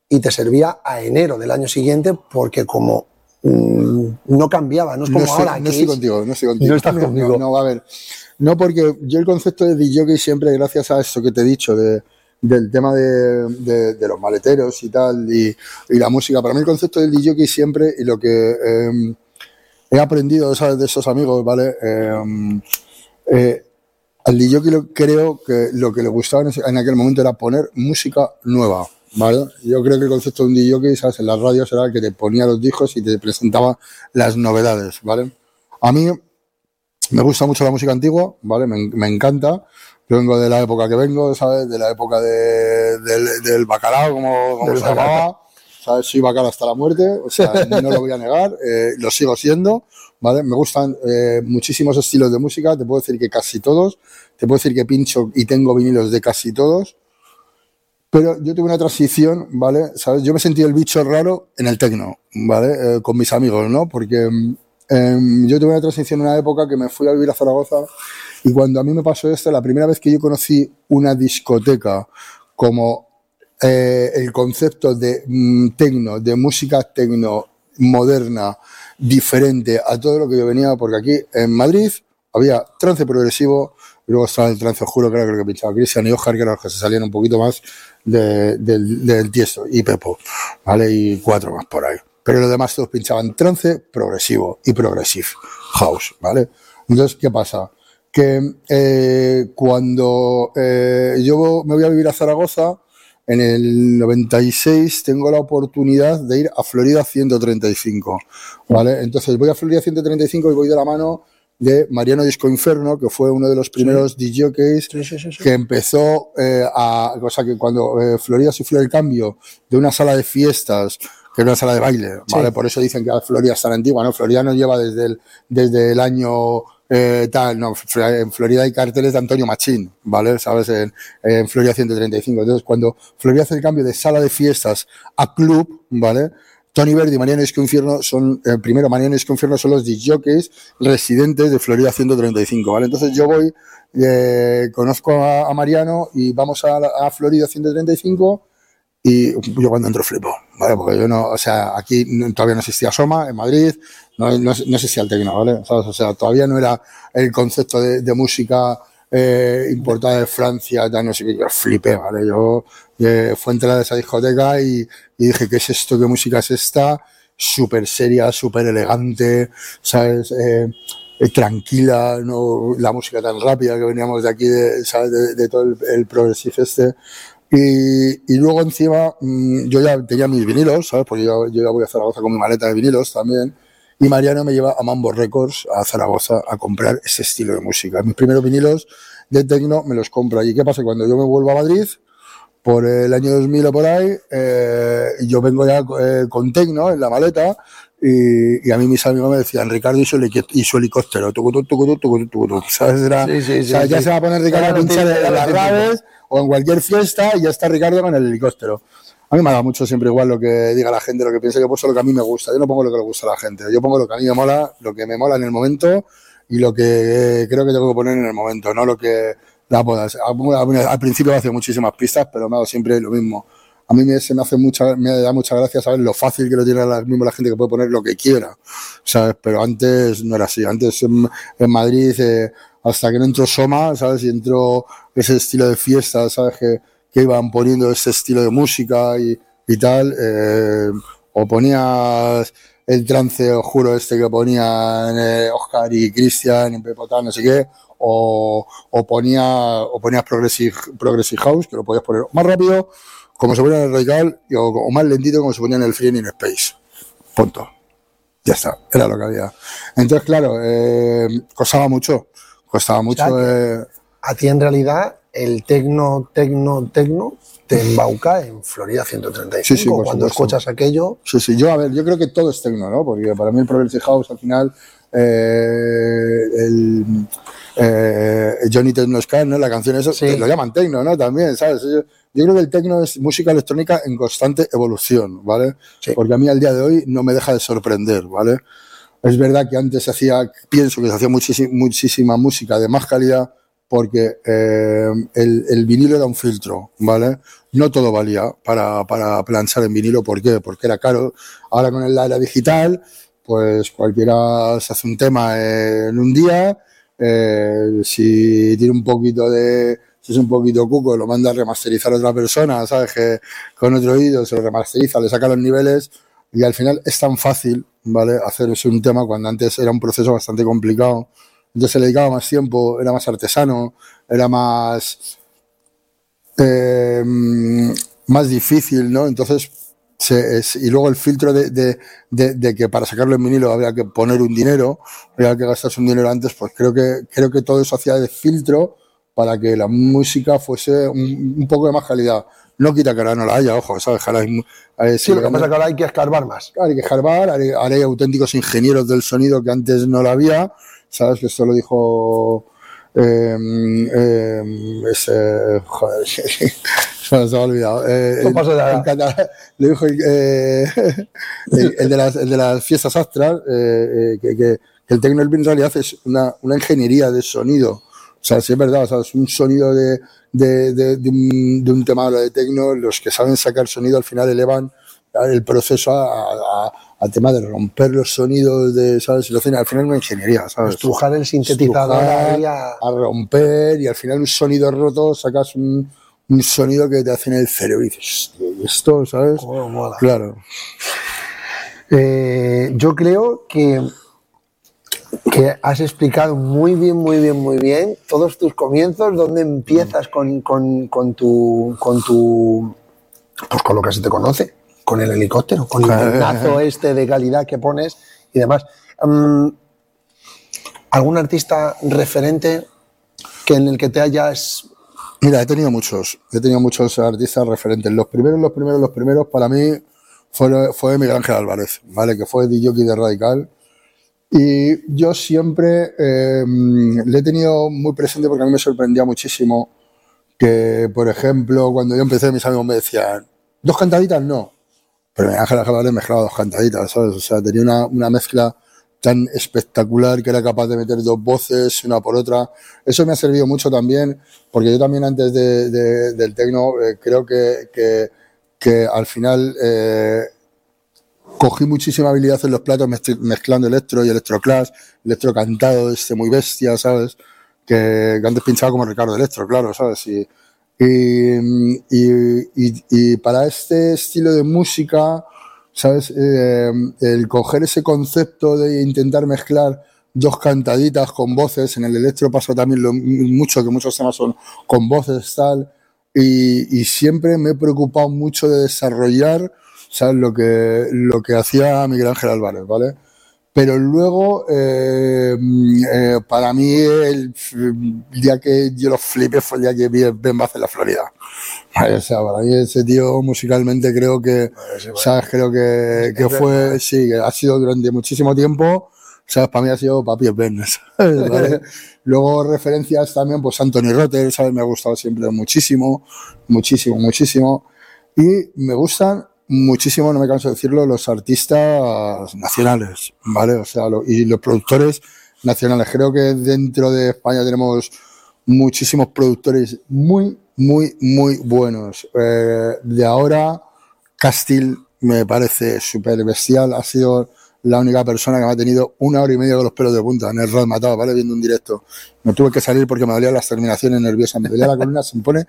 y te servía a enero del año siguiente porque como no cambiaba, no es como ahora. No estoy contigo, no estoy contigo. No estás conmigo. No, va a ver. No, porque yo el concepto de DJ siempre, gracias a eso que te he dicho, de, del tema de, de, los maleteros y tal, y, y, la música. Para mí el concepto del DJ siempre, y lo que em, he aprendido ¿sabes? de esos amigos, ¿vale? Eh, eh, al DJ creo que lo que le gustaba en, aquel momento era poner música nueva, ¿vale? Yo creo que el concepto de un DJ, ¿sabes? En las radios era el que te ponía los discos y te presentaba las novedades, ¿vale? A mí me gusta mucho la música antigua, ¿vale? Me, me encanta. Yo vengo de la época que vengo, ¿sabes? De la época de, del, bacalao, como, como se llamaba. ¿Sabes? Soy bacalao hasta la muerte, o sea, no lo voy a negar, eh, lo sigo siendo, ¿vale? Me gustan eh, muchísimos estilos de música, te puedo decir que casi todos, te puedo decir que pincho y tengo vinilos de casi todos, pero yo tuve una transición, ¿vale? ¿Sabes? Yo me sentí el bicho raro en el tecno, ¿vale? Eh, con mis amigos, ¿no? Porque em, yo tuve una transición en una época que me fui a vivir a Zaragoza y cuando a mí me pasó esto, la primera vez que yo conocí una discoteca como eh, el concepto de mm, tecno, de música tecno moderna, diferente a todo lo que yo venía, porque aquí en Madrid había trance progresivo, y luego estaba el trance oscuro, que lo que pinchaba Cristian y Oscar, que eran los que se salían un poquito más del, del tiesto, y Pepo, ¿vale? Y cuatro más por ahí. Pero los demás todos pinchaban trance progresivo y progressive house, ¿vale? Entonces, ¿qué pasa? que eh, cuando eh, yo me voy a vivir a Zaragoza, en el 96 tengo la oportunidad de ir a Florida 135, ¿vale? Entonces voy a Florida 135 y voy de la mano de Mariano Disco Inferno, que fue uno de los primeros sí. DJs que empezó eh, a, o sea, que cuando eh, Florida sufrió el cambio de una sala de fiestas que era una sala de baile, ¿vale? Por eso dicen que Florida es tan antigua, ¿no? Florida nos lleva desde el, desde el año eh, tal, no, en Florida hay carteles de Antonio Machín, ¿vale? ¿Sabes? En, en, Florida 135. Entonces, cuando Florida hace el cambio de sala de fiestas a club, ¿vale? Tony Verdi y Mariano Infierno son, eh, primero Mariano Infierno son los disjockeys residentes de Florida 135, ¿vale? Entonces yo voy, eh, conozco a, Mariano y vamos a, Florida 135 y yo cuando entro flipo, ¿vale? Porque yo no, o sea, aquí todavía no existía Soma en Madrid, no, no, no existía el tecno, ¿vale? O sea, todavía no era el concepto de música eh, importada de Francia, ya no sé qué, yo flipé, ¿vale? Yo eh, fue entrar a esa discoteca y, y, dije, ¿qué es esto? ¿Qué música es esta? Súper seria, súper elegante, ¿sabes? Eh, tranquila, no la música tan rápida que veníamos de aquí, de, ¿sabes? De, de todo el, el progressive este. Y, y, luego encima mmm, yo ya tenía mis vinilos, ¿sabes? Porque yo, yo ya voy a Zaragoza con mi maleta de vinilos también. Y Mariano me lleva a Mambo Records, a Zaragoza, a comprar ese estilo de música. Mis primeros vinilos de tecno me los compro allí. ¿Qué pasa? Cuando yo me vuelvo a Madrid, por el año 2000 o por ahí, eh, yo vengo ya eh, con tecno en la maleta y, y, a mí mis amigos me decían, Ricardo y su, y su helicóptero, tucutu, tucutu, tucutu, ¿sabes? Era, sí, sí, o sea, sí, ya se va a poner Ricardo a pinchar en las raves o en cualquier fiesta y ya está Ricardo con el helicóptero. A mí me da mucho siempre igual lo que diga la gente, lo que piense, yo pongo lo que a mí me gusta, yo no pongo lo que le gusta a la gente, yo pongo lo que a mí me mola, lo que me mola en el momento y lo que creo que tengo que poner en el momento, no lo que la podas. Al principio hacía muchísimas pistas, pero me ha dado siempre lo mismo a mí me, se me hace mucha, me da mucha gracia saber lo fácil que lo tiene la, mismo la gente que puede poner lo que quiera, ¿sabes? Pero antes no era así. Antes en, Madrid, eh, hasta que no entró Soma, ¿sabes? Y entró ese estilo de fiesta, ¿sabes? Que, que iban poniendo ese estilo de música y, y tal, eh, o ponías el trance, os juro, este que ponían eh, Oscar y Cristian en Pepotán, no sé qué, o, o, ponía, o ponías Progressive, Progressive House, que lo podías poner más rápido, como se ponía en el Radical, o, o más lentito, como se ponía en el Free in Space. Punto. Ya está, era lo que había. Entonces, claro, eh, costaba mucho, costaba mucho. eh, a ti en realidad el tecno, tecno, tecno te embauca en Florida 135. Sí, sí, Cuando escuchas aquello, Sí, sí, yo, a ver, yo creo que todo es tecno, ¿no? Porque para mí el Progressive House al final, eh, el eh, Johnny Techno Sky, ¿no? La canción esa, Sí. lo llaman tecno, ¿no? También, ¿sabes? Yo, yo creo que el tecno es música electrónica en constante evolución, ¿vale? Sí. Porque a mí al día de hoy no me deja de sorprender, ¿vale? Es verdad que antes se hacía, pienso que se hacía muchísima, muchísima música de más calidad porque eh, el, el vinilo era un filtro, ¿vale? No todo valía para, para planchar en vinilo, ¿por qué? Porque era caro. Ahora con la era digital, pues cualquiera se hace un tema en un día, eh, si tiene un poquito de, si es un poquito cuco, lo manda a remasterizar a otra persona, ¿sabes? Que con otro oído se lo remasteriza, le saca los niveles y al final es tan fácil, ¿vale? Hacer eso un tema cuando antes era un proceso bastante complicado. Entonces le dedicaba más tiempo, era más artesano, era más, eh, más difícil, ¿no? Entonces, se, es- y luego el filtro de, de, de, de que para sacarlo en vinilo había que poner un dinero, había que gastarse un dinero antes, pues creo que, creo que todo eso hacía de filtro para que la música fuese un, un poco de más calidad. No quita que ahora no la haya, ojo, ¿sabes? Ahora sí, lo que pasa es que ahora hay que escarbar más. Claro, hay que jarbar, ahora hay, auténticos ingenieros del sonido que antes no lo había, ¿sabes? Que esto lo dijo eh, eh, ese, joder, se me ha olvidado. Eh, No pasa nada. en catalán, le dijo eh, el, el de las, el de las fiestas astras, eh, eh, que, que- que el tecno en realidad es una, una ingeniería de sonido. O sea, sí es verdad, o sea, es un sonido de, de, de, de un, de un tema de tecno, los que saben sacar sonido al final elevan el proceso a, a- a tema de romper los sonidos de, ¿sabes? Lo hacen al final una ingeniería, ¿sabes? Estrujar el sintetizador Estrujar, a- romper y al final un sonido roto sacas un, un sonido que te hace en el cerebro y dices, "Hostia, ¿y esto, ¿sabes? Cómo mola. Claro. Eh, yo creo que, que has explicado muy bien, muy bien, muy bien todos tus comienzos, dónde empiezas con, con- con tu, con tu, pues con lo que se te conoce, con el helicóptero, con el pedazo este de calidad que pones y demás. Mm, ¿Algún artista referente que en el que te hayas Mira, he tenido muchos, he tenido muchos artistas referentes. Los primeros, los primeros, los primeros para mí fue, fue Miguel Ángel Álvarez, ¿vale? Que fue DJ de Radical. Y yo siempre eh, le he tenido muy presente porque a mí me sorprendía muchísimo que, por ejemplo, cuando yo empecé, mis amigos me decían, ¿dos cantaditas? No. Pero Miguel Ángel Álvarez mezclaba dos cantaditas, ¿sabes? O sea, tenía una, una mezcla tan espectacular que era capaz de meter dos voces una por otra. Eso me ha servido mucho también, porque yo también antes de, de- del tecno eh, creo que, que, que al final eh, cogí muchísima habilidad en los platos mezcl- mezclando electro y electroclash, electro cantado, este muy bestia, ¿sabes? Que, antes pinchaba como Ricardo Electro, claro, ¿sabes? Y, y, y- y para este estilo de música, ¿sabes? Eh, el coger ese concepto de intentar mezclar dos cantaditas con voces, en el electro pasa también lo, mucho, que muchos temas son con voces, tal, y, y siempre me he preocupado mucho de desarrollar, ¿sabes? Lo que, lo que hacía Miguel Ángel Álvarez, ¿vale? Pero luego, eh, eh, para mí, el, el día que yo lo flipé fue el día que vi Ben Bath en la Florida. O sea, para mí ese tío musicalmente creo que, ¿sabes? Creo que, que fue, sí, que ha sido durante muchísimo tiempo, ¿sabes? Para mí ha sido papi Ben, ¿sabes? ¿Vale? Luego referencias también, pues Anthony Rotter, ¿sabes? Me ha gustado siempre muchísimo, muchísimo, muchísimo. Y me gustan muchísimo, no me canso de decirlo, los artistas nacionales, ¿vale? O sea, lo- y los productores nacionales. Creo que dentro de España tenemos muchísimos productores muy, muy, muy buenos. Eh, de ahora, Castil me parece súper bestial. Ha sido la única persona que me ha tenido una hora y media con los pelos de punta en el rol matado, ¿vale? Viendo un directo. Me tuve que salir porque me dolían las terminaciones nerviosas, me dolía la columna, se me pone,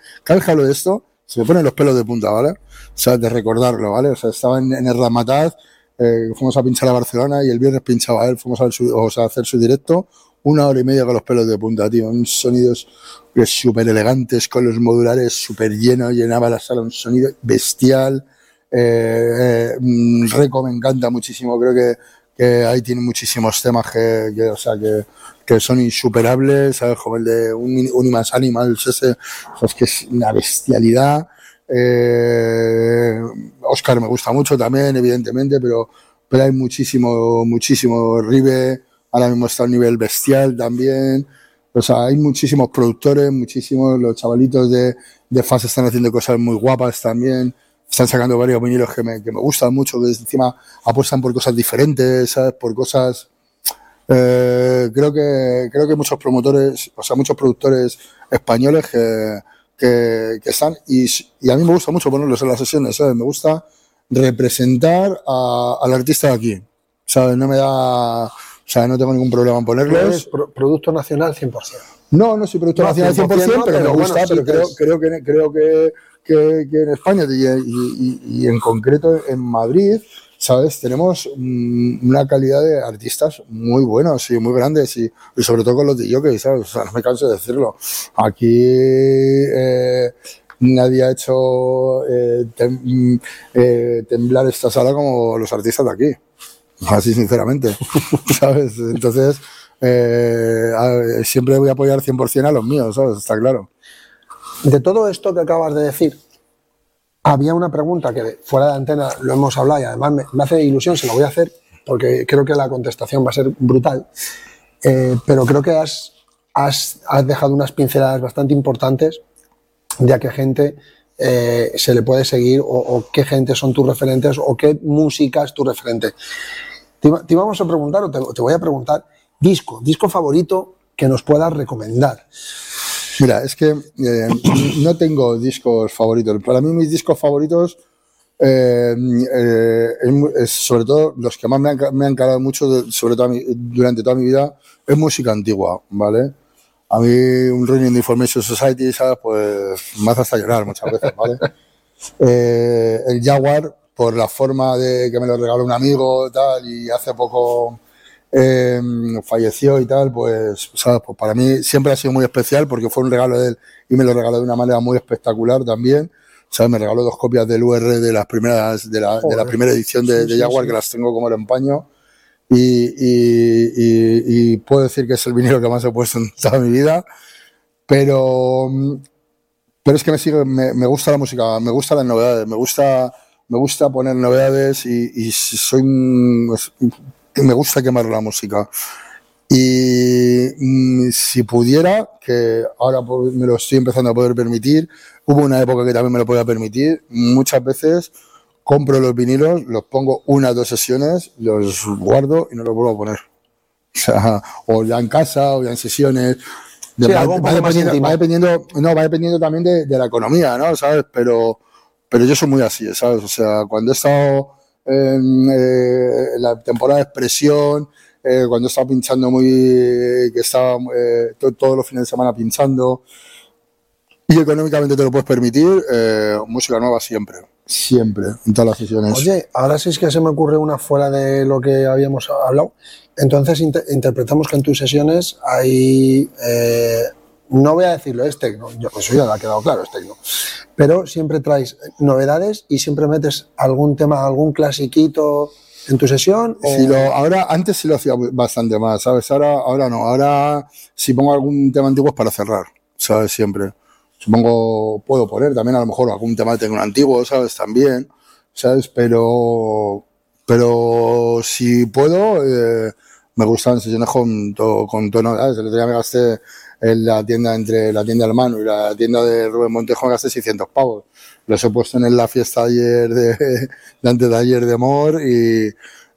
de esto, se me ponen los pelos de punta, ¿vale? O sea, de recordarlo, ¿vale? O sea, estaba en, el Ramataz, eh, fuimos a pinchar a Barcelona y el viernes pinchaba él, fuimos a, su, a hacer su directo, una hora y media con los pelos de punta, tío, un sonidos súper elegantes, con los modulares súper llenos, llenaba la sala, un sonido bestial, eh, eh, Reco me encanta muchísimo, creo que, que ahí tiene muchísimos temas que, que o sea, que, que, son insuperables, ¿sabes? Como el de un, Unimas Animals, ese, o sea, es que es una bestialidad. Eh, Oscar me gusta mucho también, evidentemente, pero, pero hay muchísimo, muchísimo Ribe, ahora mismo está a un nivel bestial también. O sea, hay muchísimos productores, muchísimos, los chavalitos de, de FAS están haciendo cosas muy guapas también están sacando varios vinilos que me, que me gustan mucho, que encima apuestan por cosas diferentes, ¿sabes? Por cosas... Eh, creo que creo que muchos promotores, o sea, muchos productores españoles que, que, que están y, y, a mí me gusta mucho ponerlos en las sesiones, ¿sabes? Me gusta representar a, al artista de aquí, ¿sabes? No me da... O sea, no tengo ningún problema en ponerlos. Pro, producto nacional 100%. No, no soy producto no, nacional 100%, 100% no, pero, pero, me gusta, bueno, sí, pero creo, creo, que, creo que que, que en España y, y, y, en concreto en Madrid, ¿sabes? Tenemos una calidad de artistas muy buenos y muy grandes y, y sobre todo con los de que ¿sabes? O sea, no me canso de decirlo. Aquí eh, nadie ha hecho eh, tem, eh, temblar esta sala como los artistas de aquí. Así sinceramente, ¿sabes? Entonces, eh, siempre voy a apoyar 100% a los míos, ¿sabes? Está claro. De todo esto que acabas de decir, había una pregunta que fuera de antena lo hemos hablado y además me, hace ilusión, se la voy a hacer porque creo que la contestación va a ser brutal, eh, pero creo que has, has, has, dejado unas pinceladas bastante importantes de a qué gente eh, se le puede seguir o, qué gente son tus referentes o qué música es tu referente. Te, te a preguntar o te voy a preguntar, disco, disco favorito que nos puedas recomendar. Mira, es que eh, no tengo discos favoritos. Para mí mis discos favoritos, eh, eh, sobre todo los que más me han, me mucho sobre todo durante toda mi vida, es música antigua, ¿vale? A mí un Running Information Society. Pues me hace hasta llorar muchas veces, ¿vale? el Jaguar, por la forma de que me lo regaló un amigo tal, y hace poco eh, falleció y tal, pues, ¿sabes? pues para mí siempre ha sido muy especial porque fue un regalo de él y me lo regaló de una manera muy espectacular también. ¿sabes? Me regaló dos copias del UR de las primeras, de la, de la primera edición de, de Jaguar, que las tengo como el empaño. Y, y, y, y, puedo decir que es el vinilo que más he puesto en toda mi vida. Pero, pero es que me sigue, me, me gusta la música, me gustan las novedades, me gusta, me gusta poner novedades y, y soy me gusta quemar la música. Y mmm, si pudiera, que ahora me lo estoy empezando a poder permitir, hubo una época que también me lo podía permitir, muchas veces compro los vinilos, los pongo una o dos sesiones, los guardo y no los vuelvo a poner. O sea, o ya en casa, o ya en sesiones. Sí, va, va, dependiendo, va, dependiendo, no, va dependiendo también de, de, la economía, ¿no? ¿Sabes? Pero, pero yo soy muy así, ¿sabes? O sea, cuando he estado en eh, la temporada de expresión, eh, cuando estaba pinchando muy, que estaba eh, to, todos los fines de semana pinchando, y económicamente te lo puedes permitir, música nueva siempre, siempre, en todas las sesiones. Oye, ahora sí es que se me ocurre una fuera de lo que habíamos hablado. Entonces inter interpretamos que en tus sesiones hay, no voy a decirlo, es tecno, yo, pues eso ya ha quedado claro, es tecno, pero siempre traes novedades y siempre metes algún tema, algún clasiquito en tu sesión? Si lo, ahora, antes sí lo hacía bastante más, ¿sabes? Ahora, ahora no. Ahora si pongo algún tema antiguo es para cerrar, ¿sabes? Siempre. Supongo, puedo poner también a lo mejor algún tema de antiguo, ¿sabes? También, ¿sabes? Pero, pero si puedo, eh, me gustan sesiones con, to, con tono, ¿sabes? El otro día me gasté en la tienda entre la tienda del Manu y la tienda de Rubén Montejo, gasté 600 pavos los he puesto en la fiesta ayer de, de antes de ayer de amor y,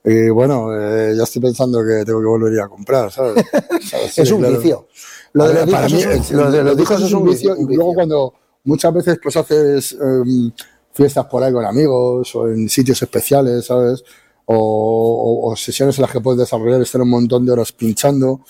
y bueno, eh, ya estoy pensando que tengo que volver a comprar, ¿sabes? ¿sabes? es sí, un claro. vicio. Lo de los, para mí, es, lo de los discos es un vicio. Y luego cuando muchas veces pues haces em, fiestas por ahí con amigos o en sitios especiales, ¿sabes? O, sesiones en las que puedes desarrollar, estar un montón de horas pinchando.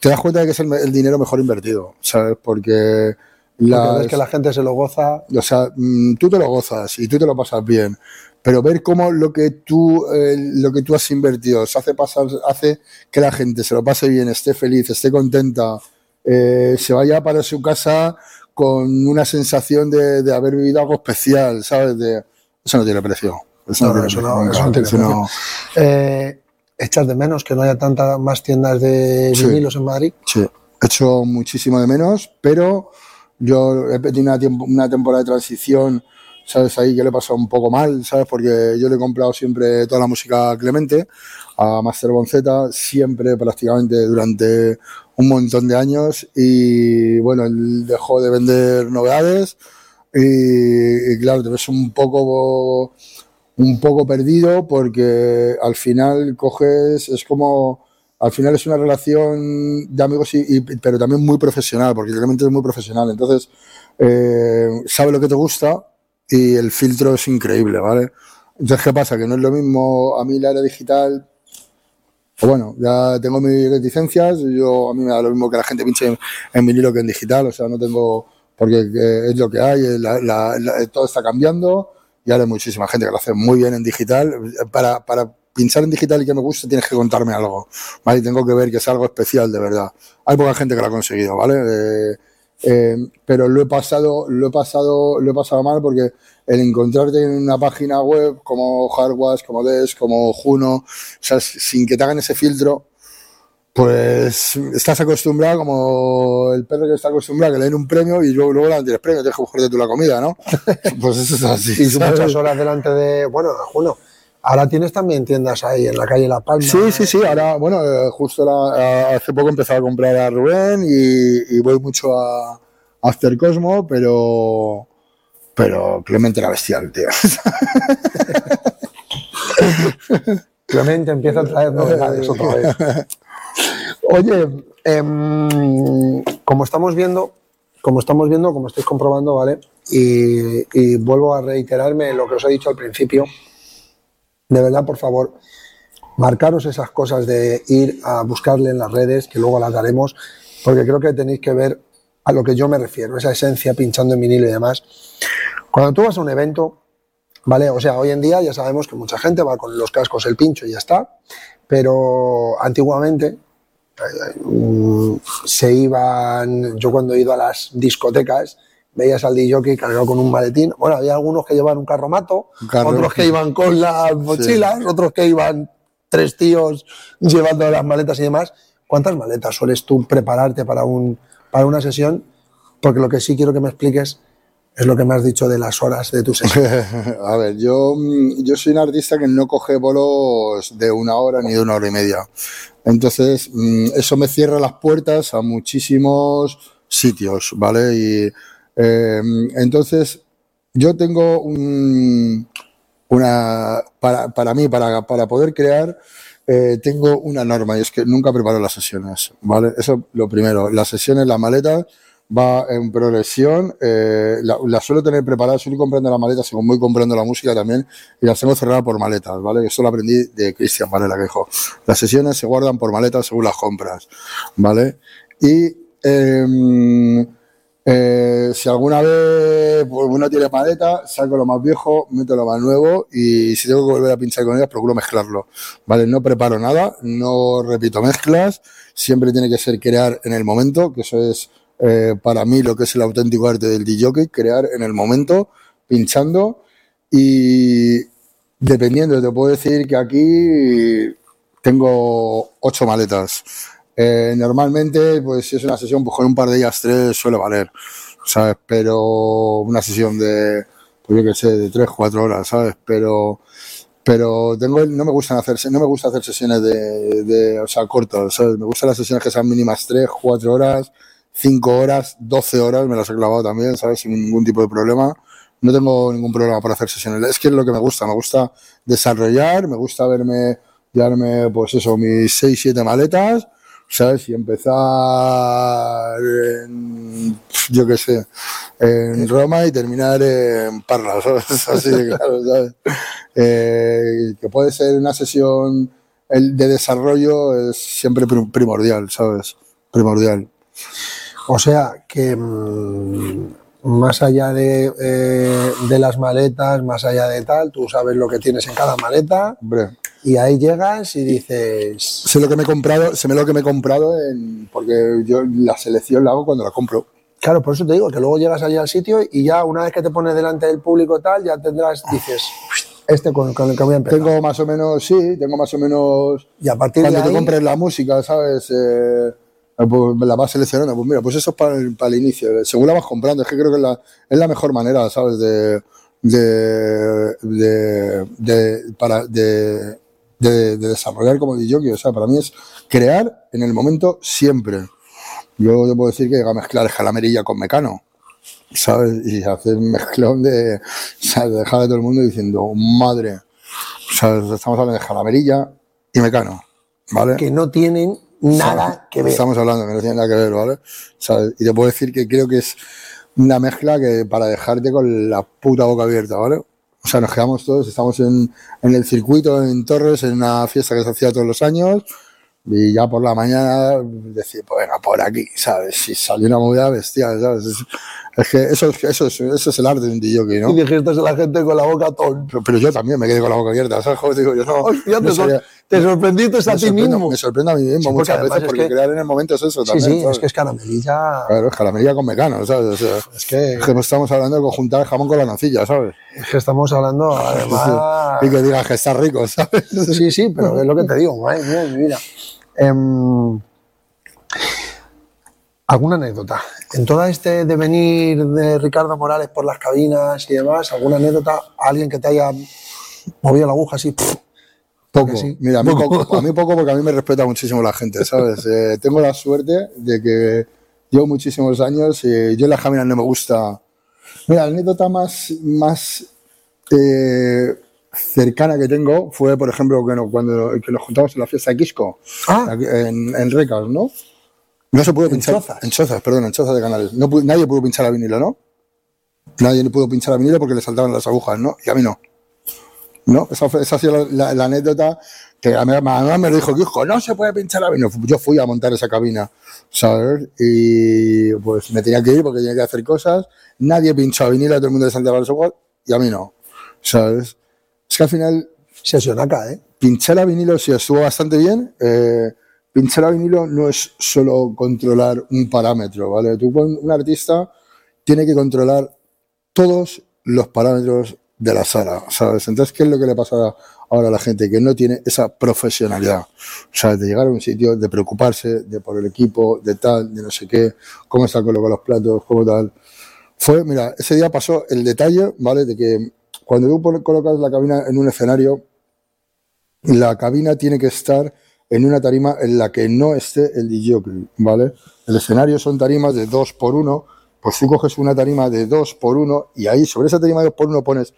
Te das cuenta de que es el, dinero mejor invertido, ¿sabes? Porque la que la gente se lo goza. O sea, mm, tú te lo gozas y tú te lo pasas bien pero ver cómo lo que tú eh, lo que tú has invertido se hace pasar hace que la gente se lo pase bien esté feliz esté contenta eh, se vaya para su casa con una sensación de, haber vivido algo especial sabes de eso no tiene precio. Eso no, tiene precio. Eh, echas de menos que no haya tantas más tiendas de vinilos en Madrid sí he hecho muchísimo de menos pero yo he tenido una, una temporada de transición ¿sabes? Ahí que le he pasado un poco mal, ¿sabes? Porque yo le he comprado siempre toda la música a Clemente, a Master Bonzeta, siempre, prácticamente durante un montón de años. Y bueno, él dejó de vender novedades y, claro, te ves un poco un poco perdido porque al final coges, es como, al final es una relación de amigos, y, pero también muy profesional, porque Clemente es muy profesional. Entonces, eh, sabe lo que te gusta y el filtro es increíble, ¿vale? Entonces, ¿qué pasa? Que no es lo mismo a mí la era digital. Bueno, ya tengo mis reticencias, yo a mí me da lo mismo que la gente pinche en, vinilo que en digital, o sea, no tengo, porque es lo que hay, todo está cambiando y ahora hay muchísima gente que lo hace muy bien en digital. Para, para pinchar en digital y que me guste tienes que contarme algo, ¿vale? Tengo que ver que es algo especial, de verdad. Hay poca gente que lo ha conseguido, ¿vale? Eh, eh, pero lo he pasado, lo he pasado, lo he pasado mal porque el encontrarte en una página web como Hardwash, como Des, como Juno, o sea, sin que te hagan ese filtro, pues estás acostumbrado como el perro que está acostumbrado a que le den un premio y luego, luego no tienes premio, tienes que buscarte tú la comida, ¿no? pues eso es así. Y muchas horas delante de, bueno, Juno. Ahora tienes también tiendas ahí en la calle La Palma. Sí, sí, sí. Ahora, bueno, eh, justo hace poco empezado a comprar a Rubén y, voy mucho a, After Cosmo, pero, pero Clemente era bestial, tío. Clemente empieza a traer novedades otra vez. Oye, em, como estamos viendo, como estamos viendo, como estáis comprobando, ¿vale? Y, y vuelvo a reiterarme lo que os he dicho al principio de verdad, por favor, marcaros esas cosas de ir a buscarle en las redes, que luego las daremos, porque creo que tenéis que ver a lo que yo me refiero, esa esencia pinchando en vinilo y demás. Cuando tú vas a un evento, ¿vale? O sea, hoy en día ya sabemos que mucha gente va con los cascos, el pincho y ya está, pero antiguamente se iban, yo cuando he ido a las discotecas, veías al DJ cargado con un maletín. Bueno, había algunos que llevaban un carromato, otros que iban con las mochilas, otros que iban tres tíos llevando las maletas y demás. ¿Cuántas maletas sueles tú prepararte para, un, para una sesión? Porque lo que sí quiero que me expliques es lo que me has dicho de las horas de tu sesión. a ver, yo, yo soy un artista que no coge bolos de una hora ni de una hora y media. Entonces, mm, eso me cierra las puertas a muchísimos sitios, ¿vale? Y eh, entonces, yo tengo un, una, para, para mí, para, para poder crear, eh, tengo una norma y es que nunca preparo las sesiones, ¿vale? Eso lo primero. Las sesiones, la maleta va en progresión, eh, la, suelo tener preparada, suelo comprando la maleta según voy comprando la música también y las tengo cerradas por maletas, ¿vale? Eso lo aprendí de Cristian Varela, que dijo, las sesiones se guardan por maletas según las compras, ¿vale? Y eh, eh, si alguna vez pues, uno tiene maleta, saco lo más viejo, meto lo más nuevo y si tengo que volver a pinchar con ellas, procuro mezclarlo. ¿Vale? No preparo nada, no repito mezclas, siempre tiene que ser crear en el momento, que eso es eh, para mí lo que es el auténtico arte del DJ, crear en el momento, pinchando y dependiendo, te puedo decir que aquí tengo ocho maletas. Eh, normalmente, pues si es una sesión, pues con un par de ellas tres suele valer, ¿sabes? Pero una sesión de, pues yo qué sé, de tres, cuatro horas, ¿sabes? Pero, pero tengo, no me gustan hacer, no me gusta hacer sesiones de, de o sea, cortas, ¿sabes? Me gustan las sesiones que sean mínimas tres, cuatro horas, cinco horas, doce horas, me las he clavado también, ¿sabes? Sin ningún tipo de problema. No tengo ningún problema para hacer sesiones. Es que es lo que me gusta, me gusta desarrollar, me gusta verme, llevarme, pues eso, mis seis, siete maletas, ¿sabes? Y empezar en, yo qué sé, en Roma y terminar en Parla, ¿sabes? Así de claro, ¿sabes? Eh, que puede ser una sesión de desarrollo es siempre primordial, ¿sabes? Primordial. O sea que mm, más allá de, eh, de, las maletas, más allá de tal, tú sabes lo que tienes en cada maleta. Hombre. Y ahí llegas y dices. Sé lo que me he comprado, sé lo que me he comprado en, porque yo la selección la hago cuando la compro. Claro, por eso te digo que luego llegas allí al sitio y ya una vez que te pones delante del público tal, ya tendrás, dices, este con, el que voy a empezar. Tengo más o menos, sí, tengo más o menos. Y a partir cuando de ahí. te compres la música, ¿sabes? Eh, la vas seleccionando. Pues mira, pues eso es para el, para el inicio. Según la vas comprando, es que creo que es la, es la mejor manera, ¿sabes? De. de, de, de para, de, de, desarrollar como DJ. O sea, para mí es crear en el momento siempre. Yo te puedo decir que a mezclar jalamerilla con mecano, ¿sabes? Y hacer un mezclón de, ¿sabes? de dejar a todo el mundo diciendo, madre, ¿sabes? Estamos hablando de jalamerilla y mecano, ¿vale? Que no tienen nada que ver. Estamos hablando que no tienen nada que ver, ¿vale? ¿Sabes? Y te puedo decir que creo que es una mezcla que para dejarte con la puta boca abierta, ¿vale? O sea, nos quedamos todos, estamos en, en el circuito en Torres, en una fiesta que se hacía todos los años, y ya por la mañana decir, pues venga, por aquí, ¿sabes? Si salió una movida bestial, ¿sabes? Es, es que eso, eso, eso, eso es el arte de un DJ, ¿no? Y dijiste a la gente con la boca ton. Pero, pero, yo también me quedé con la boca abierta, ¿sabes? Joder, digo, yo no. Hostia, te, sabía, te, sorprendiste a ti mismo. Me sorprende a mí mismo sí, muchas veces porque que, crear en el momento es eso sí, también. Sí, ¿sabes? es que es caramelilla. Claro, es caramelilla con mecano, ¿sabes? O sea, es que. Es que no estamos hablando de conjuntar jamón con la nocilla, ¿sabes? Es que estamos hablando, además. y que digas que está rico, ¿sabes? Sí, sí, pero es lo que te digo, madre mía, mi vida. ¿Alguna anécdota? En todo este devenir de Ricardo Morales por las cabinas y demás, ¿alguna anécdota? ¿Alguien que te haya movido la aguja así? Pff, poco. Sí. Mira, a mí poco, a mí poco porque a mí me respeta muchísimo la gente, ¿sabes? Eh, tengo la suerte de que llevo muchísimos años y yo en las cabinas no me gusta. Mira, la anécdota más, más eh, cercana que tengo fue, por ejemplo, que no, cuando que nos juntamos en la fiesta de Quisco, ah. en, en Recas, ¿no? No se puede pinchar. ¿En chozas? En chozas, perdón, en chozas de canales. No, nadie pudo pinchar a vinilo, ¿no? Nadie pudo pinchar a vinilo porque le saltaban las agujas, ¿no? Y a mí no. ¿No? Esa, fue, esa ha sido la, la, la, anécdota que a mi mamá me dijo, hijo, no se puede pinchar a vinilo. Yo fui a montar esa cabina, ¿sabes? Y pues me tenía que ir porque tenía que hacer cosas. Nadie pinchó a vinilo, todo el mundo le saltaba las agujas y a mí no, ¿sabes? Es que al final... Sesión acá, ¿eh? Pinchar a vinilo sí estuvo bastante bien. Eh, pinchar a vinilo no es solo controlar un parámetro, ¿vale? Tú, un artista tiene que controlar todos los parámetros de la sala, ¿sabes? Entonces, ¿qué es lo que le pasa ahora a la gente? Que no tiene esa profesionalidad, ¿sabes? De llegar a un sitio, de preocuparse, de por el equipo, de tal, de no sé qué, cómo está colocado los platos, cómo tal. Fue, mira, ese día pasó el detalle, ¿vale? De que cuando tú colocas la cabina en un escenario, la cabina tiene que estar en una tarima en la que no esté el DJ, ¿vale? El escenario son tarimas de 2 por 1 pues tú coges una tarima de 2 por 1 y ahí sobre esa tarima de 2 por 1 pones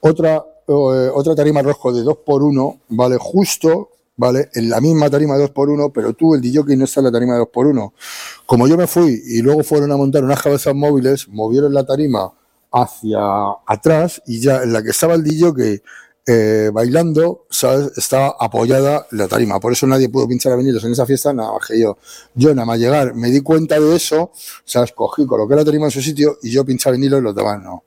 otra, eh, otra tarima rojo de 2 por 1 ¿vale? Justo, ¿vale? En la misma tarima de 2 por 1 pero tú, el DJ, no está en la tarima de 2 por 1 Como yo me fui y luego fueron a montar unas cabezas móviles, movieron la tarima hacia atrás y ya en la que estaba el DJ eh, bailando, ¿sabes? Estaba apoyada la tarima. Por eso nadie pudo pinchar a vinilos en esa fiesta, nada más que yo. Yo nada más llegar, me di cuenta de eso, ¿sabes? Cogí, coloqué la tarima en su sitio y yo pinchaba vinilos y los demás no.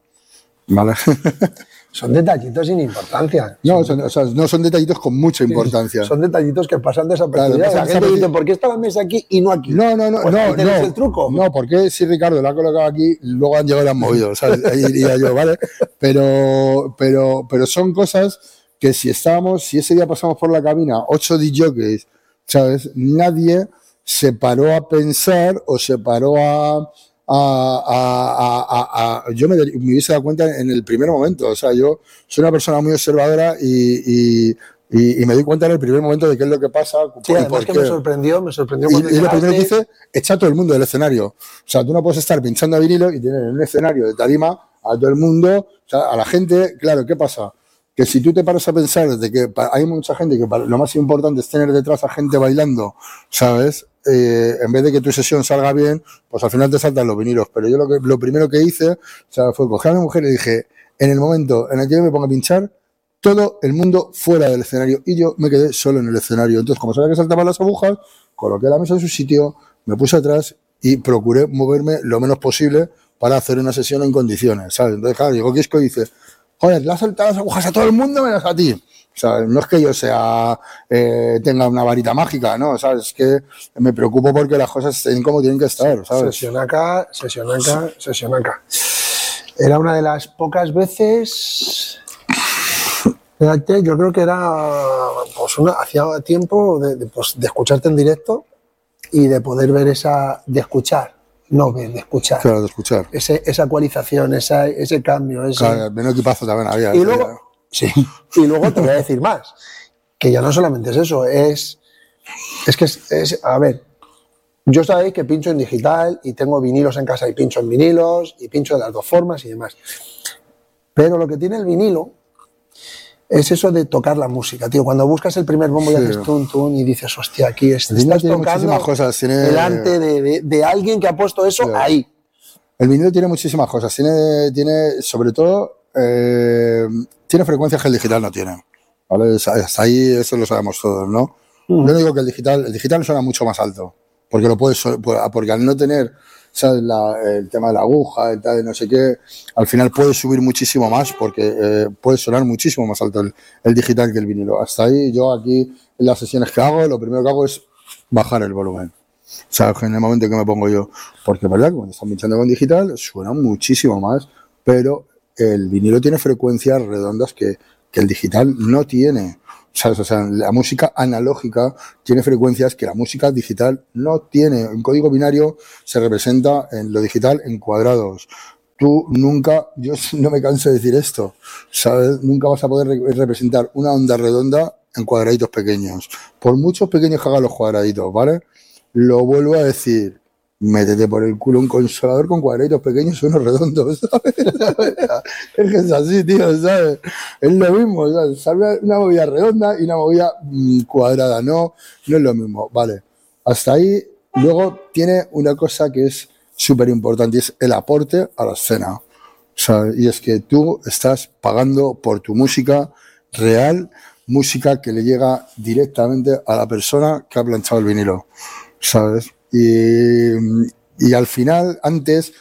¿Vale? son detallitos sin importancia. No, son, o sea, no son detallitos con mucha importancia. Son detallitos que pasan desapercibidos. Claro, la gente dice, ¿por qué está la mesa aquí y no aquí? No, no, no. Pues no, no, el truco. No, porque si Ricardo la ha colocado aquí, luego han llegado y la han movido, ¿sabes? Ahí diría yo, ¿vale? Pero, pero, pero son cosas que si estábamos, si ese día pasamos por la cabina, ocho DJs, ¿sabes? Nadie se paró a pensar o se paró a, a, a, a, yo me, me, hubiese dado cuenta en el primer momento. O sea, yo soy una persona muy observadora y, y, y, y me di cuenta en el primer momento de qué es lo que pasa. Sí, y además que me sorprendió, me sorprendió. Y, cuando y lo primero que hice, echa a todo el mundo del escenario. O sea, tú no puedes estar pinchando a vinilo y tener en un escenario de tarima a todo el mundo, o sea, a la gente. Claro, ¿qué pasa? Que si tú te paras a pensar de que hay mucha gente que lo más importante es tener detrás a gente bailando, ¿sabes? Eh, en vez de que tu sesión salga bien, pues al final te saltan los vinilos. Pero yo lo, que, lo primero que hice o sea, fue coger a mi mujer y dije, en el momento en el que yo me ponga a pinchar, todo el mundo fuera del escenario y yo me quedé solo en el escenario. Entonces, como sabía que saltaban las agujas, coloqué la mesa en su sitio, me puse atrás y procuré moverme lo menos posible para hacer una sesión en condiciones, ¿sabes? Entonces, claro, llegó Kisco y dice, joder, le has saltado las agujas a todo el mundo menos a ti. O sea, no es que yo sea, eh, tenga una varita mágica, ¿no? ¿Sabes? Es que me preocupo porque las cosas estén como tienen que estar, ¿sabes? Sesión acá, sesión acá, sesión acá. Era una de las pocas veces yo creo que era pues una, hacía tiempo de, de, pues, de, escucharte en directo y de poder ver esa, de escuchar, no ver, de escuchar. Claro, de escuchar. Ese, esa ecualización, esa, ese cambio. Ese... Claro, equipazo también había. Y luego, sí, y luego te voy a decir más, que ya no solamente es eso, es, es que es, es, a ver, yo sabéis que pincho en digital y tengo vinilos en casa y pincho en vinilos y pincho de las dos formas y demás. Pero lo que tiene el vinilo es eso de tocar la música, tío. Cuando buscas el primer bombo y haces tun, tun y dices, hostia, aquí es, estás tocando cosas. Tiene... delante de, de, de, alguien que ha puesto eso ahí. El vinilo tiene muchísimas cosas. Tiene, tiene sobre todo, eh, tiene frecuencias que el digital no tiene. ¿vale? Hasta ahí eso lo sabemos todos, ¿no? Yo digo que el digital, el digital suena mucho más alto, porque lo puedes, porque al no tener ¿sabes? La, el tema de la aguja, y tal, no sé qué, al final puede subir muchísimo más porque eh, puede sonar muchísimo más alto el, el, digital que el vinilo. Hasta ahí, yo aquí en las sesiones que hago, lo primero que hago es bajar el volumen. O sea, en el momento que me pongo yo, porque verdad cuando están pinchando con digital suena muchísimo más, pero el vinilo tiene frecuencias redondas que, que el digital no tiene. O sea, la música analógica tiene frecuencias que la música digital no tiene. En código binario se representa en lo digital en cuadrados. Tú nunca, yo no me canso de decir esto, ¿sabes? Nunca vas a poder representar una onda redonda en cuadraditos pequeños. Por muchos pequeños que hagan los cuadraditos, ¿vale? Lo vuelvo a decir métete por el culo un consolador con cuadraditos pequeños y unos redondos, ¿sabes? es así, tío, ¿sabes? Es lo mismo, ¿sabes? Salve una movida redonda y una movida mmm, cuadrada, no, no es lo mismo, vale. Hasta ahí, luego tiene una cosa que es súper importante y es el aporte a la escena. ¿sabes? Y es que tú estás pagando por tu música real, música que le llega directamente a la persona que ha planchado el vinilo, ¿sabes? Y, y, al final, antes,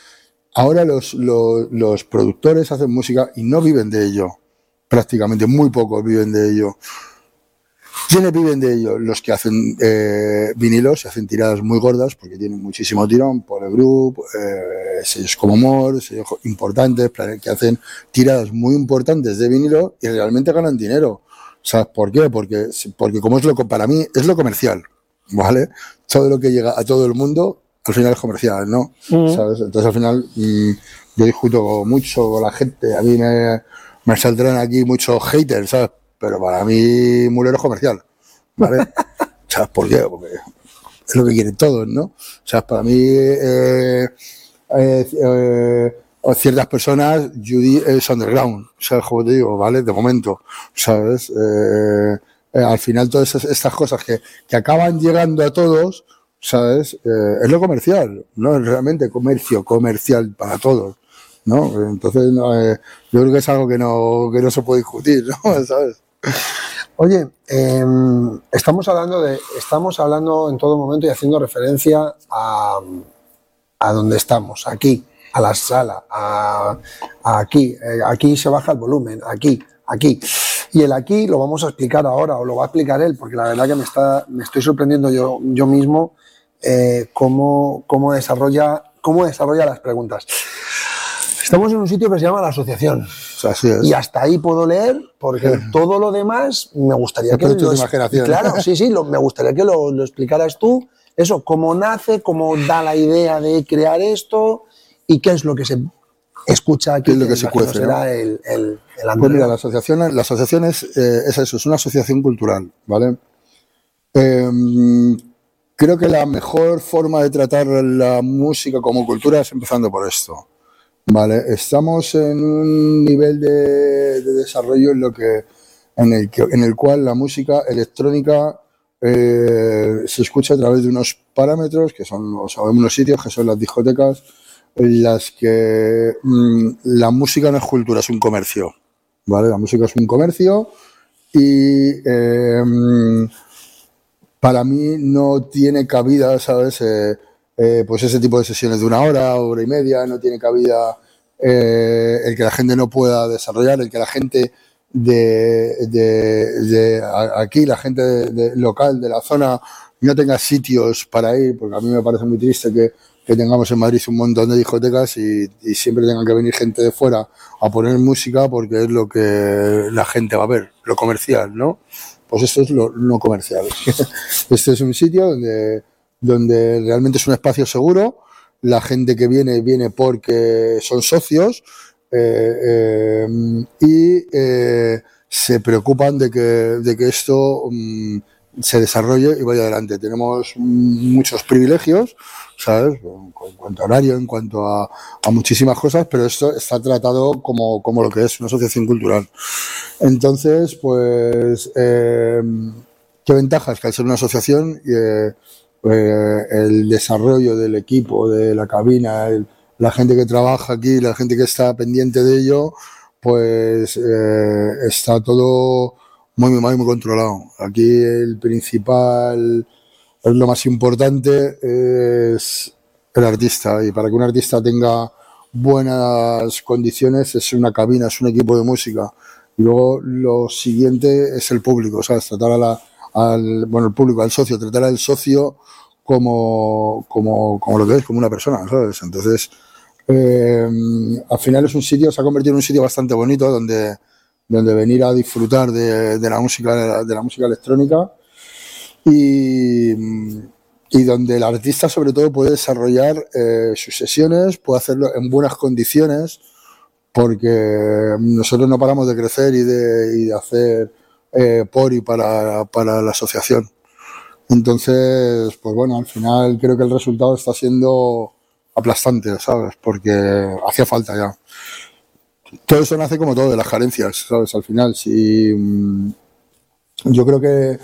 ahora los, los, productores hacen música y no viven de ello. Prácticamente, muy pocos viven de ello. ¿Quiénes viven de ello? Los que hacen eh, vinilos y hacen tiradas muy gordas porque tienen muchísimo tirón por el grupo, eh, sellos como More, sellos importantes, que hacen tiradas muy importantes de vinilo y realmente ganan dinero. ¿Sabes por qué? Porque, porque como es lo para mí es lo comercial. ¿Vale? Todo lo que llega a todo el mundo, al final es comercial, ¿no? Mm. ¿Sabes? Entonces al final mmm, yo discuto mucho con la gente, a mí me, me saldrán aquí muchos haters, ¿sabes? Pero para mí Mulero es comercial, ¿vale? ¿Sabes por qué? Porque es lo que quieren todos, ¿no? O sea, para mí eh, eh, eh, ciertas personas, Judy es underground, ¿sabes? Como te digo, ¿vale? De momento, ¿sabes? Eh, eh, al final todas esas, estas cosas que, que, acaban llegando a todos, ¿sabes? Eh, es lo comercial, no es realmente comercio comercial para todos, ¿no? Entonces, eh, yo creo que es algo que no, que no se puede discutir, ¿no? ¿Sabes? Oye, eh, estamos hablando de, estamos hablando en todo momento y haciendo referencia a, a donde estamos, aquí, a la sala, aquí, aquí se baja el volumen, aquí, aquí. Y el aquí lo vamos a explicar ahora, o lo va a explicar él, porque la verdad que me, está, me estoy sorprendiendo yo, yo mismo eh, cómo, cómo, desarrolla, cómo desarrolla las preguntas. Estamos en un sitio que se llama la asociación. Así es. Y hasta ahí puedo leer, porque todo lo demás me gustaría que... Lo, imaginación. Claro, sí, sí, lo, me gustaría que lo, lo explicaras tú. Eso, cómo nace, cómo da la idea de crear esto y qué es lo que se escucha aquí. ¿Qué es lo que se cuece? Será el, el, el pues mira, la asociación, la asociación es, eh, es, eso, es una asociación cultural, ¿vale? Eh, creo que la mejor forma de tratar la música como cultura es empezando por esto, ¿vale? Estamos en un nivel de, de desarrollo en lo que en el, que, en el cual la música electrónica eh, se escucha a través de unos parámetros que son, o sea, unos sitios que son las discotecas las que mm, la música no es cultura, es un comercio, ¿vale? La música es un comercio y em, para mí no tiene cabida, ¿sabes? Eh, eh, pues ese tipo de sesiones de una hora, hora y media, no tiene cabida el que la gente no pueda desarrollar, el que la gente de, de, aquí, la gente local de la zona, no tenga sitios para ir, porque a mí me parece muy triste que, que tengamos en Madrid un montón de discotecas y, siempre tengan que venir gente de fuera a poner música porque es lo que la gente va a ver, lo comercial, ¿no? Pues esto es lo no comercial. este es un sitio donde, donde realmente es un espacio seguro, la gente que viene viene porque son socios, eh, eh, y eh, se preocupan de que, de que esto mm, se desarrolle y vaya adelante. Tenemos muchos privilegios, ¿sabes? En cuanto a horario, en cuanto a, a muchísimas cosas, pero esto está tratado como, como, lo que es una asociación cultural. Entonces, pues, eh, ¿qué ventajas? Que al ser una asociación, eh, eh, el desarrollo del equipo, de la cabina, el, la gente que trabaja aquí, la gente que está pendiente de ello, pues eh, está todo muy, muy, muy controlado. Aquí el principal, lo más importante es el artista y para que un artista tenga buenas condiciones es una cabina, es un equipo de música. Y luego lo siguiente es el público, ¿sabes? Tratar a la, al, bueno, el público, al socio, tratar al socio como, como, como lo que es, como una persona, ¿sabes? Entonces, eh, al final es un sitio, se ha convertido en un sitio bastante bonito donde, donde venir a disfrutar de, la música de la música electrónica y, y, donde el artista sobre todo puede desarrollar eh, sus sesiones, puede hacerlo en buenas condiciones porque nosotros no paramos de crecer y de, y de hacer eh, por y para, para la asociación. Entonces, pues bueno, al final creo que el resultado está siendo aplastante, ¿sabes? Porque hacía falta ya. Todo eso nace como todo de las carencias, ¿sabes? Al final, si mm, yo creo que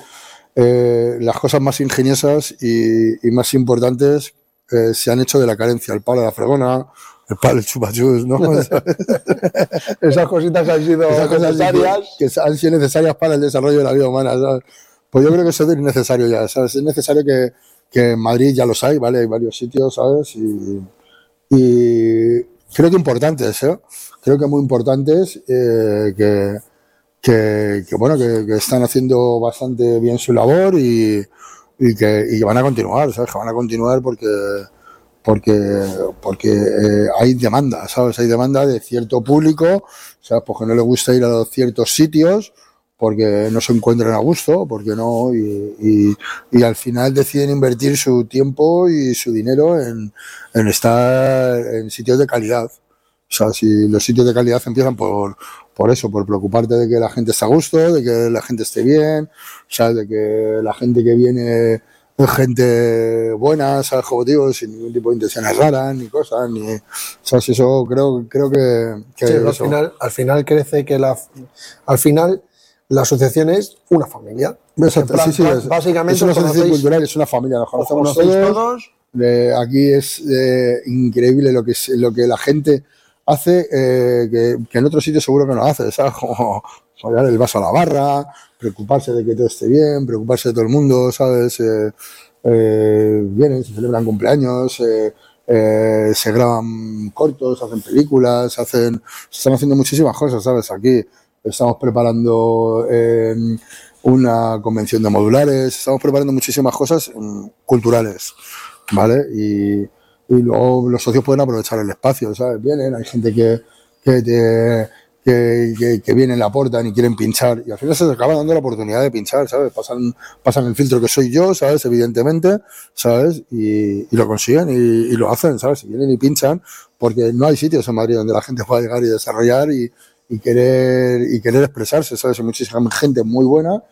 eh, las cosas más ingeniosas y, y más importantes eh, se han hecho de la carencia. El palo de la fregona, el palo del chupachus, ¿no? Esas cositas han sido necesarias. Que, que, han sido necesarias para el desarrollo de la vida humana, ¿sabes? Pues yo creo que eso es innecesario ya, ¿sabes? Es necesario que, que en Madrid ya los hay, ¿vale? Hay varios sitios, ¿sabes? Y, y creo que importantes, ¿eh? Creo que muy importantes, eh, que, que, bueno, que, están haciendo bastante bien su labor y, y que, y van a continuar, ¿sabes? Que van a continuar porque, porque, porque eh, hay demanda, ¿sabes? Hay demanda de cierto público, ¿sabes? Porque no le gusta ir a ciertos sitios, porque no se encuentran a gusto, porque no, y, y, y, al final deciden invertir su tiempo y su dinero en, en, estar en sitios de calidad. O sea, si los sitios de calidad empiezan por, por eso, por preocuparte de que la gente esté a gusto, de que la gente esté bien, o sea, de que la gente que viene es gente buena, ¿sabes? Digo, sin ningún tipo de intenciones raras, ni cosas, ni, ¿sabes? Eso creo, creo que, que sí, al final, al final crece que la, al final, la asociación es una familia. Exacto, plan, sí, sí, es, básicamente es una asociación cultural, es una familia, nos conocemos todos. todos. Eh, aquí es eh, increíble lo que, lo que la gente hace, eh, que, en otros sitios seguro que no hace, ¿sabes? Como dar el vaso a la barra, preocuparse de que todo esté bien, preocuparse de todo el mundo, ¿sabes? Eh, vienen, se celebran cumpleaños, se graban cortos, hacen películas, hacen, se están haciendo muchísimas cosas, ¿sabes? Aquí estamos preparando eh, una convención de modulares, estamos preparando muchísimas cosas mm, culturales, ¿vale? Y, y, luego los socios pueden aprovechar el espacio, ¿sabes? Vienen, hay gente que, que, te, que, que, vienen, la aportan y quieren pinchar, y al final se acaba dando la oportunidad de pinchar, ¿sabes? Pasan, pasan el filtro que soy yo, ¿sabes? Evidentemente, ¿sabes? Y, y lo consiguen y, y, lo hacen, ¿sabes? Y vienen y pinchan, porque no hay sitios en Madrid donde la gente pueda llegar y desarrollar y, y querer, y querer expresarse, ¿sabes? Hay muchísima gente muy buena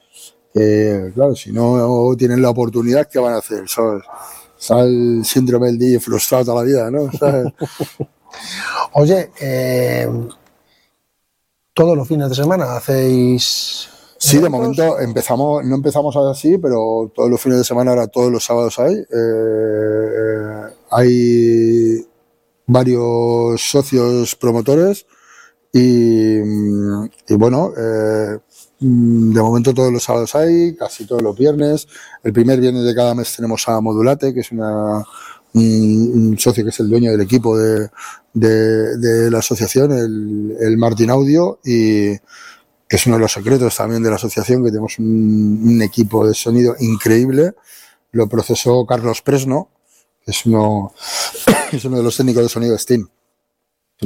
que, claro, si no tienen la oportunidad, ¿qué van a hacer? ¿Sabes? Sale el síndrome del día frustrado toda la vida, ¿no? Oye, eh, todos los fines de semana hacéis Sí, de momento empezamos, no empezamos así, pero todos los fines de semana, ahora todos los sábados hay. Eh, hay varios socios promotores y, y bueno, eh, de momento todos los sábados hay, casi todos los viernes. El primer viernes de cada mes tenemos a Modulate, que es una, un, socio que es el dueño del equipo de, la asociación, el, el Martin Audio, y que es uno de los secretos también de la asociación, que tenemos un, un equipo de sonido increíble. Lo procesó Carlos Presno, que es uno, es uno de los técnicos de sonido de Steam.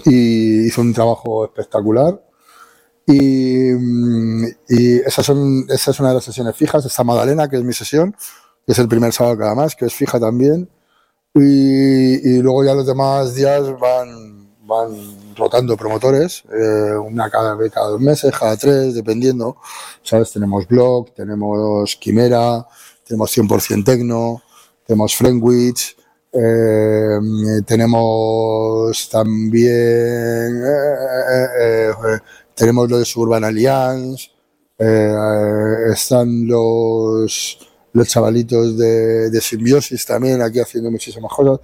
Y hizo un trabajo espectacular. Y, y esas son, esa es una de las sesiones fijas. Está Madalena, que es mi sesión, que es el primer sábado cada más, que es fija también. Y, y luego ya los demás días van, van rotando promotores, eh, una cada, cada dos meses, cada tres, dependiendo. ¿Sabes? Tenemos Blog, tenemos Quimera, tenemos 100% Tecno, tenemos Friendwich, eh, tenemos también eh, eh, eh, tenemos lo de Suburban Alliance, eh, están los los chavalitos de, de Simbiosis también aquí haciendo muchísimas cosas,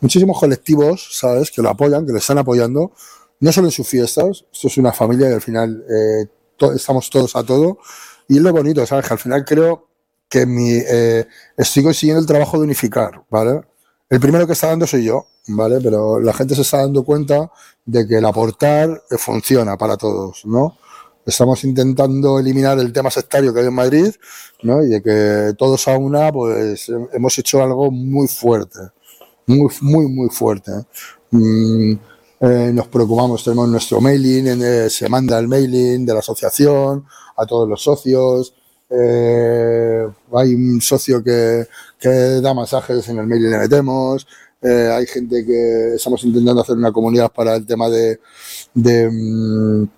muchísimos colectivos, ¿sabes? Que lo apoyan, que lo están apoyando, no solo en sus fiestas, esto es una familia y al final eh, to- estamos todos a todo, y es lo bonito, ¿sabes? Que al final creo que mi, eh, estoy consiguiendo el trabajo de unificar, ¿vale? El primero que está dando soy yo, ¿vale? Pero la gente se está dando cuenta de que el aportar funciona para todos, ¿no? Estamos intentando eliminar el tema sectario que hay en Madrid, ¿no? Y de que todos a una, pues hemos hecho algo muy fuerte, muy, muy, muy fuerte. Mm, eh, nos preocupamos, tenemos nuestro mailing, eh, se manda el mailing de la asociación a todos los socios. eh, hay un socio que, que da masajes en el mailing le metemos. eh, hay gente que estamos intentando hacer una comunidad para el tema de, de, mm,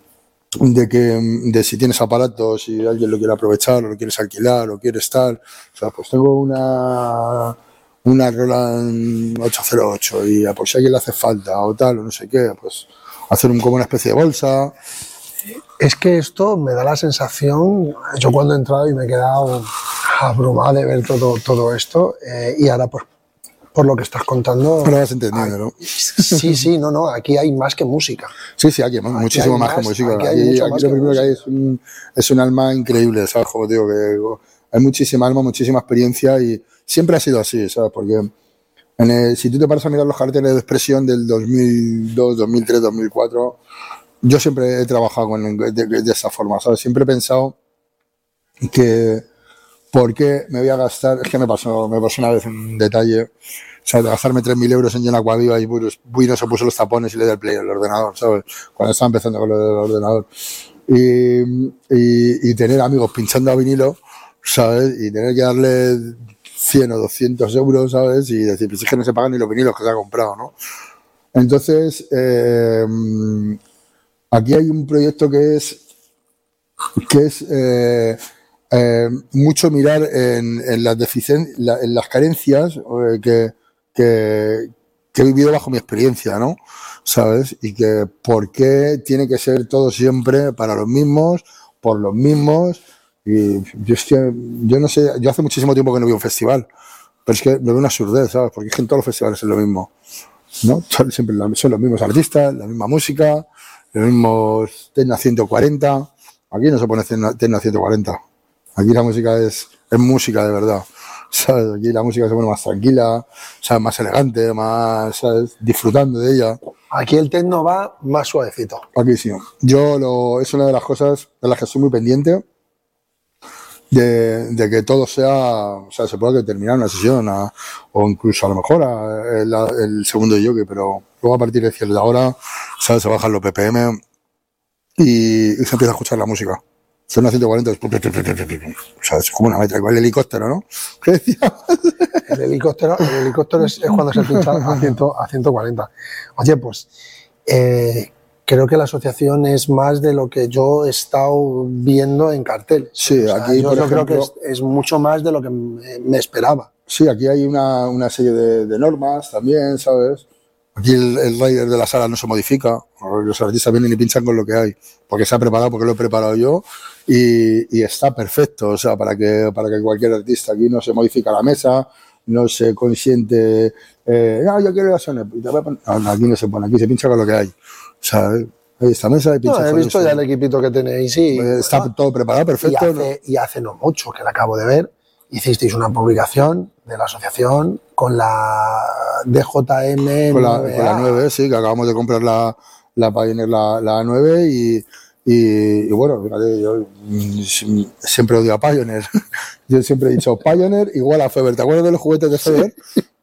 que de si tienes aparatos, si alguien lo quiere aprovechar, o lo quieres alquilar, o quieres estar. O sea, pues tengo una una Roland 808 y por si alguien le hace falta o tal, o no sé qué, pues hacer un, como una especie de bolsa. Es que esto me da la sensación, yo cuando he entrado y me he quedado abrumado de ver todo, todo esto, eh, y ahora por, por lo que estás contando... Ahora vas entendiendo, ¿no? Sí, sí, no, no, aquí hay más que música. Sí, sí, aquí hay muchísimo hay más, que más, música. aquí hay Aquí, mucho aquí más lo que primero que hay música. es un, es un alma increíble, ¿sabes? Como digo, que hay muchísima alma, muchísima experiencia y siempre ha sido así, ¿sabes? Porque en el- si tú te paras a mirar los carteles de expresión del 2002, 2003, 2004, yo siempre he trabajado con, de, de- esa forma, ¿sabes? Siempre he pensado que ¿por qué me voy a gastar? Es que me pasó, me pasó una vez un detalle, o sea, de gastarme 3.000 euros en Jen Aquaviva y Buino se puso los tapones y le di el play al ordenador, ¿sabes? Cuando estaba empezando con lo del ordenador. Y, y, y tener amigos pinchando a vinilo, ¿sabes? Y tener que darle 100 o 200 euros, ¿sabes? Y decir, pues es que no se pagan ni los vinilos que se ha comprado, ¿no? Entonces, eh, aquí hay un proyecto que es que es eh, eh, mucho mirar en, en las deficien- la- en las carencias eh, que, que, que he vivido bajo mi experiencia, ¿no? ¿Sabes? Y que por qué tiene que ser todo siempre para los mismos, por los mismos. Y yo, yo no sé, yo hace muchísimo tiempo que no a un festival, pero es que lo veo una absurdez, ¿sabes? Porque es que en todos los festivales es lo mismo. ¿no? Son siempre son los mismos artistas, la misma música, los mismos Tecna 140. Aquí no se pone Tecna Tecna 140. Aquí la música es, es música de verdad. ¿sabes? Aquí la música se pone más tranquila, ¿sabes? más elegante, más ¿sabes? disfrutando de ella. Aquí el techno va más suavecito. Aquí sí. Yo lo, es una de las cosas de las que estoy muy pendiente. De, de que todo sea, o sea, se pueda terminar una sesión a- o incluso a lo mejor a- el, el segundo jockey, pero luego a partir de cierta hora, ¿sabes? Se bajan los ppm y, y se empieza a escuchar la música. Son 140, es, o sea, es como una metra, igual el helicóptero, ¿no? ¿Qué? El helicóptero, el helicóptero es, es cuando se pincha a, 100 a 140. Oye, pues eh, creo que la asociación es más de lo que yo he estado viendo en cartel. Sí, aquí, yo, por yo creo ejemplo- que es, es mucho más de lo que me, me esperaba. Sí, aquí hay una, una serie de, de normas también, ¿sabes? Aquí el, el rider de la sala no se modifica, los artistas vienen y pinchan con lo que hay, porque se ha preparado, porque lo he preparado yo y, y está perfecto, o sea, para que, para que cualquier artista aquí no se modifica la mesa, no se consiente, eh, no, yo quiero la Sony, no, aquí no se pone, aquí se pincha con lo que hay, o sea, hay esta mesa y pincha No, he visto ya el equipito que tenéis, sí. Eh, Está todo preparado, perfecto. Y hace, y hace no mucho, que la acabo de ver, hicisteis una publicación de la asociación con la DJM. con la, con la 9, sí, que acabamos de comprar la, la Pioneer, la, la 9 y, y, y bueno, fíjate, yo mm, siempre odio a Pioneer. Yo siempre he dicho Pioneer igual a Feber. ¿Te acuerdas de los juguetes de Feber?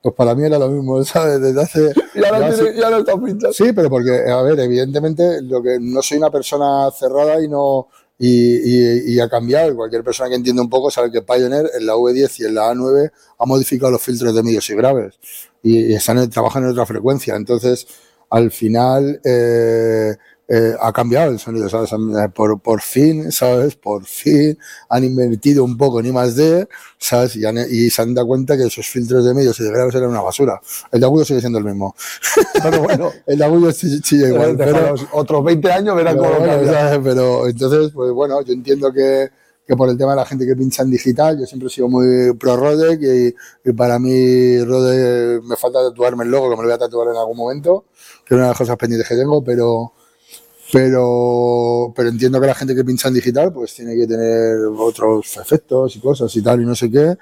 Pues para mí era lo mismo, ¿sabes? Desde hace... Ya, lo hace- tiene- ya lo está. Sí, pero porque, a ver, evidentemente, lo que no soy una persona cerrada y no y, y, y ha cambiado. Cualquier persona que entiende un poco sabe que Pioneer en la V10 y en la A9 ha modificado los filtros de medios y graves y, están trabajan en otra frecuencia. Entonces, al final eh, eh, ha cambiado el sonido, ¿sabes? Han- Por, por fin, ¿sabes? Por fin han invertido un poco en I más D, ¿sabes? Y, han- y se han dado cuenta que esos filtros de medios y de graves eran una basura. El de agudo sigue siendo el mismo. Pero bueno, El de agudo sí- sigue igual, pero, otros 20 años verán cómo bueno. ¿sabes? Pero entonces, pues bueno, yo entiendo que, que por el tema de la gente que pincha en digital, yo siempre he sido muy pro Rodec y, y para mí Rodec me falta tatuarme el logo, que me lo voy a tatuar en algún momento, que es una de las cosas pendientes que tengo, pero pero pero entiendo que la gente que pincha en digital pues tiene que tener otros efectos y cosas y tal y no sé qué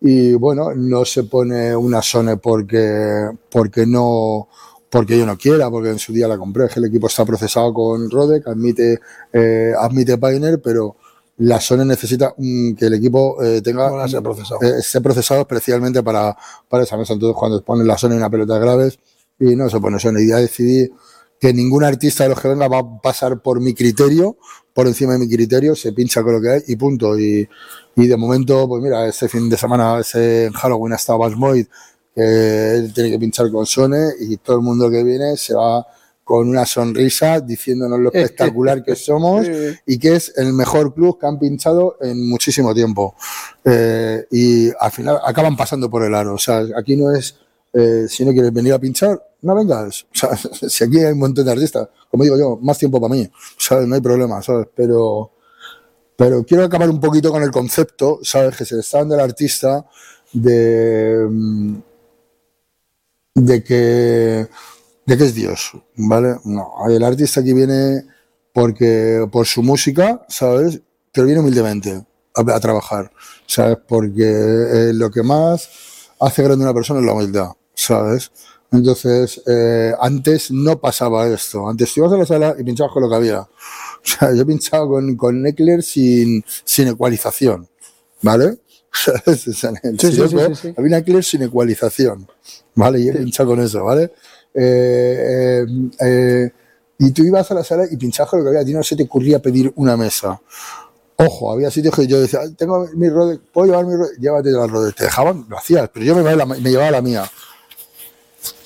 y bueno no se pone una Sony porque porque no porque yo no quiera porque en su día la compré que el equipo está procesado con Rodec admite eh, admite Pioneer pero la Sony necesita mm, que el equipo eh, tenga Bueno, ese procesado. eh, esté procesado especialmente para, para esa mesa. Entonces, cuando ponen la Sony en una pelota graves y no se pone Sony, ya decidí que ningún artista de los que venga va a pasar por mi criterio, por encima de mi criterio, se pincha con lo que hay y punto. Y, y de momento, pues mira, este fin de semana, ese en Halloween ha estado Basmoid, que él tiene que pinchar con Sony y todo el mundo que viene se va con una sonrisa diciéndonos lo espectacular que somos y que es el mejor club que han pinchado en muchísimo tiempo. Eh, y al final acaban pasando por el aro. O sea, aquí no es, eh, si no quieres venir a pinchar, no vengas. Si aquí hay un montón de artistas, como digo yo, más tiempo para mí. ¿sabes? No hay problema, ¿sabes? Pero, pero quiero acabar un poquito con el concepto, ¿sabes? Que se le está dando al artista de, mm, de que de que es Dios, ¿vale? No, el artista aquí viene porque por su música, ¿sabes? Pero viene humildemente a, trabajar, ¿sabes? Porque eh, lo que más hace grande una persona es la humildad, ¿sabes? Entonces, eh, antes no pasaba esto. Antes ibas a la sala y pinchabas con lo que había. O sea, yo pinchaba con, con Eckler sin, sin ecualización, ¿vale? ¿Sabes? Sí, sí, sí, Siroco sí, sí. Había una Eckler sin ecualización, ¿vale? Y he pinchado con eso, ¿vale? Eh, eh, eh, y tú ibas a la sala y pinchabas con lo que había. A ti no se te ocurría pedir una mesa. Ojo, había sitios que yo decía, "Ay, tengo mi Rode, ¿puedo llevar mi Rode? Llévate la Rode. Te dejaban, lo hacías, pero yo me llevaba la, me llevaba la mía.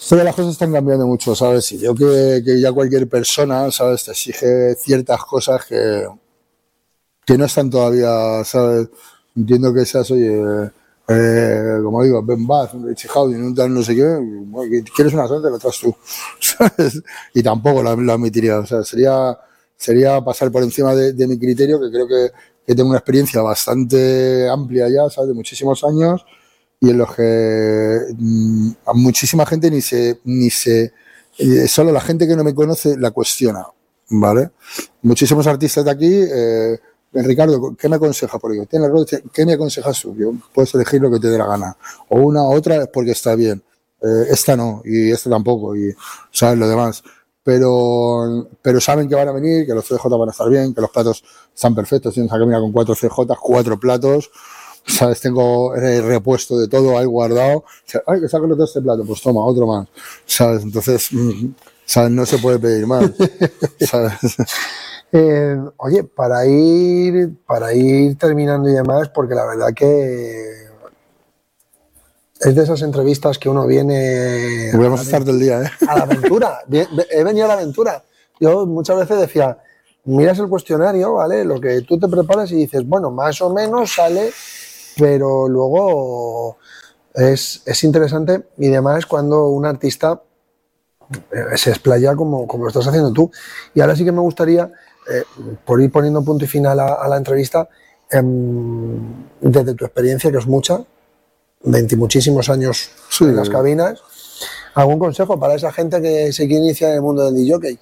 Pero las cosas están cambiando mucho, ¿sabes? Y yo que, que ya cualquier persona, ¿sabes? Te exige ciertas cosas que, que no están todavía, ¿sabes? Entiendo que seas, oye, eh, como digo, Ben Bath, Richie Howden, un tal no sé qué, quieres una suerte, lo traes tú, ¿sabes? Y tampoco lo admitiría, o sea, sería, sería pasar por encima de, de mi criterio, que creo que, que tengo una experiencia bastante amplia ya, ¿sabes? De muchísimos años, y en los que mm, a muchísima gente ni se, ni se, eh, solo la gente que no me conoce la cuestiona, ¿vale? Muchísimos artistas de aquí, eh, Ricardo, ¿qué me aconsejas? Porque tiene ¿qué me aconsejas tú? Yo, puedes elegir lo que te dé la gana. O una u otra es porque está bien. Eh, esta no, y esta tampoco, y sabes lo demás. Pero, pero saben que van a venir, que los CJ van a estar bien, que los platos están perfectos. Tienes que caminar con cuatro CJ, cuatro platos. ¿Sabes? Tengo repuesto de todo ahí guardado. O sea, Ay, que saco otro este plato, pues toma, otro más. ¿Sabes? Entonces, mm, ¿sabes? No se puede pedir más. ¿Sabes? Eh, oye, para ir, para ir terminando y demás, porque la verdad que es de esas entrevistas que uno viene Podemos estar todo el día, ¿eh? a la aventura. He venido a la aventura. Yo muchas veces decía, miras el cuestionario, ¿vale? Lo que tú te preparas y dices, bueno, más o menos sale, pero luego es, es interesante y demás cuando un artista eh, se explaya como, como lo estás haciendo tú. Y ahora sí que me gustaría, eh, por ir poniendo punto y final a, la entrevista, em, desde tu experiencia, que es mucha, muchísimos años en las cabinas, ¿algún consejo para esa gente que se quiere iniciar en el mundo del DJ?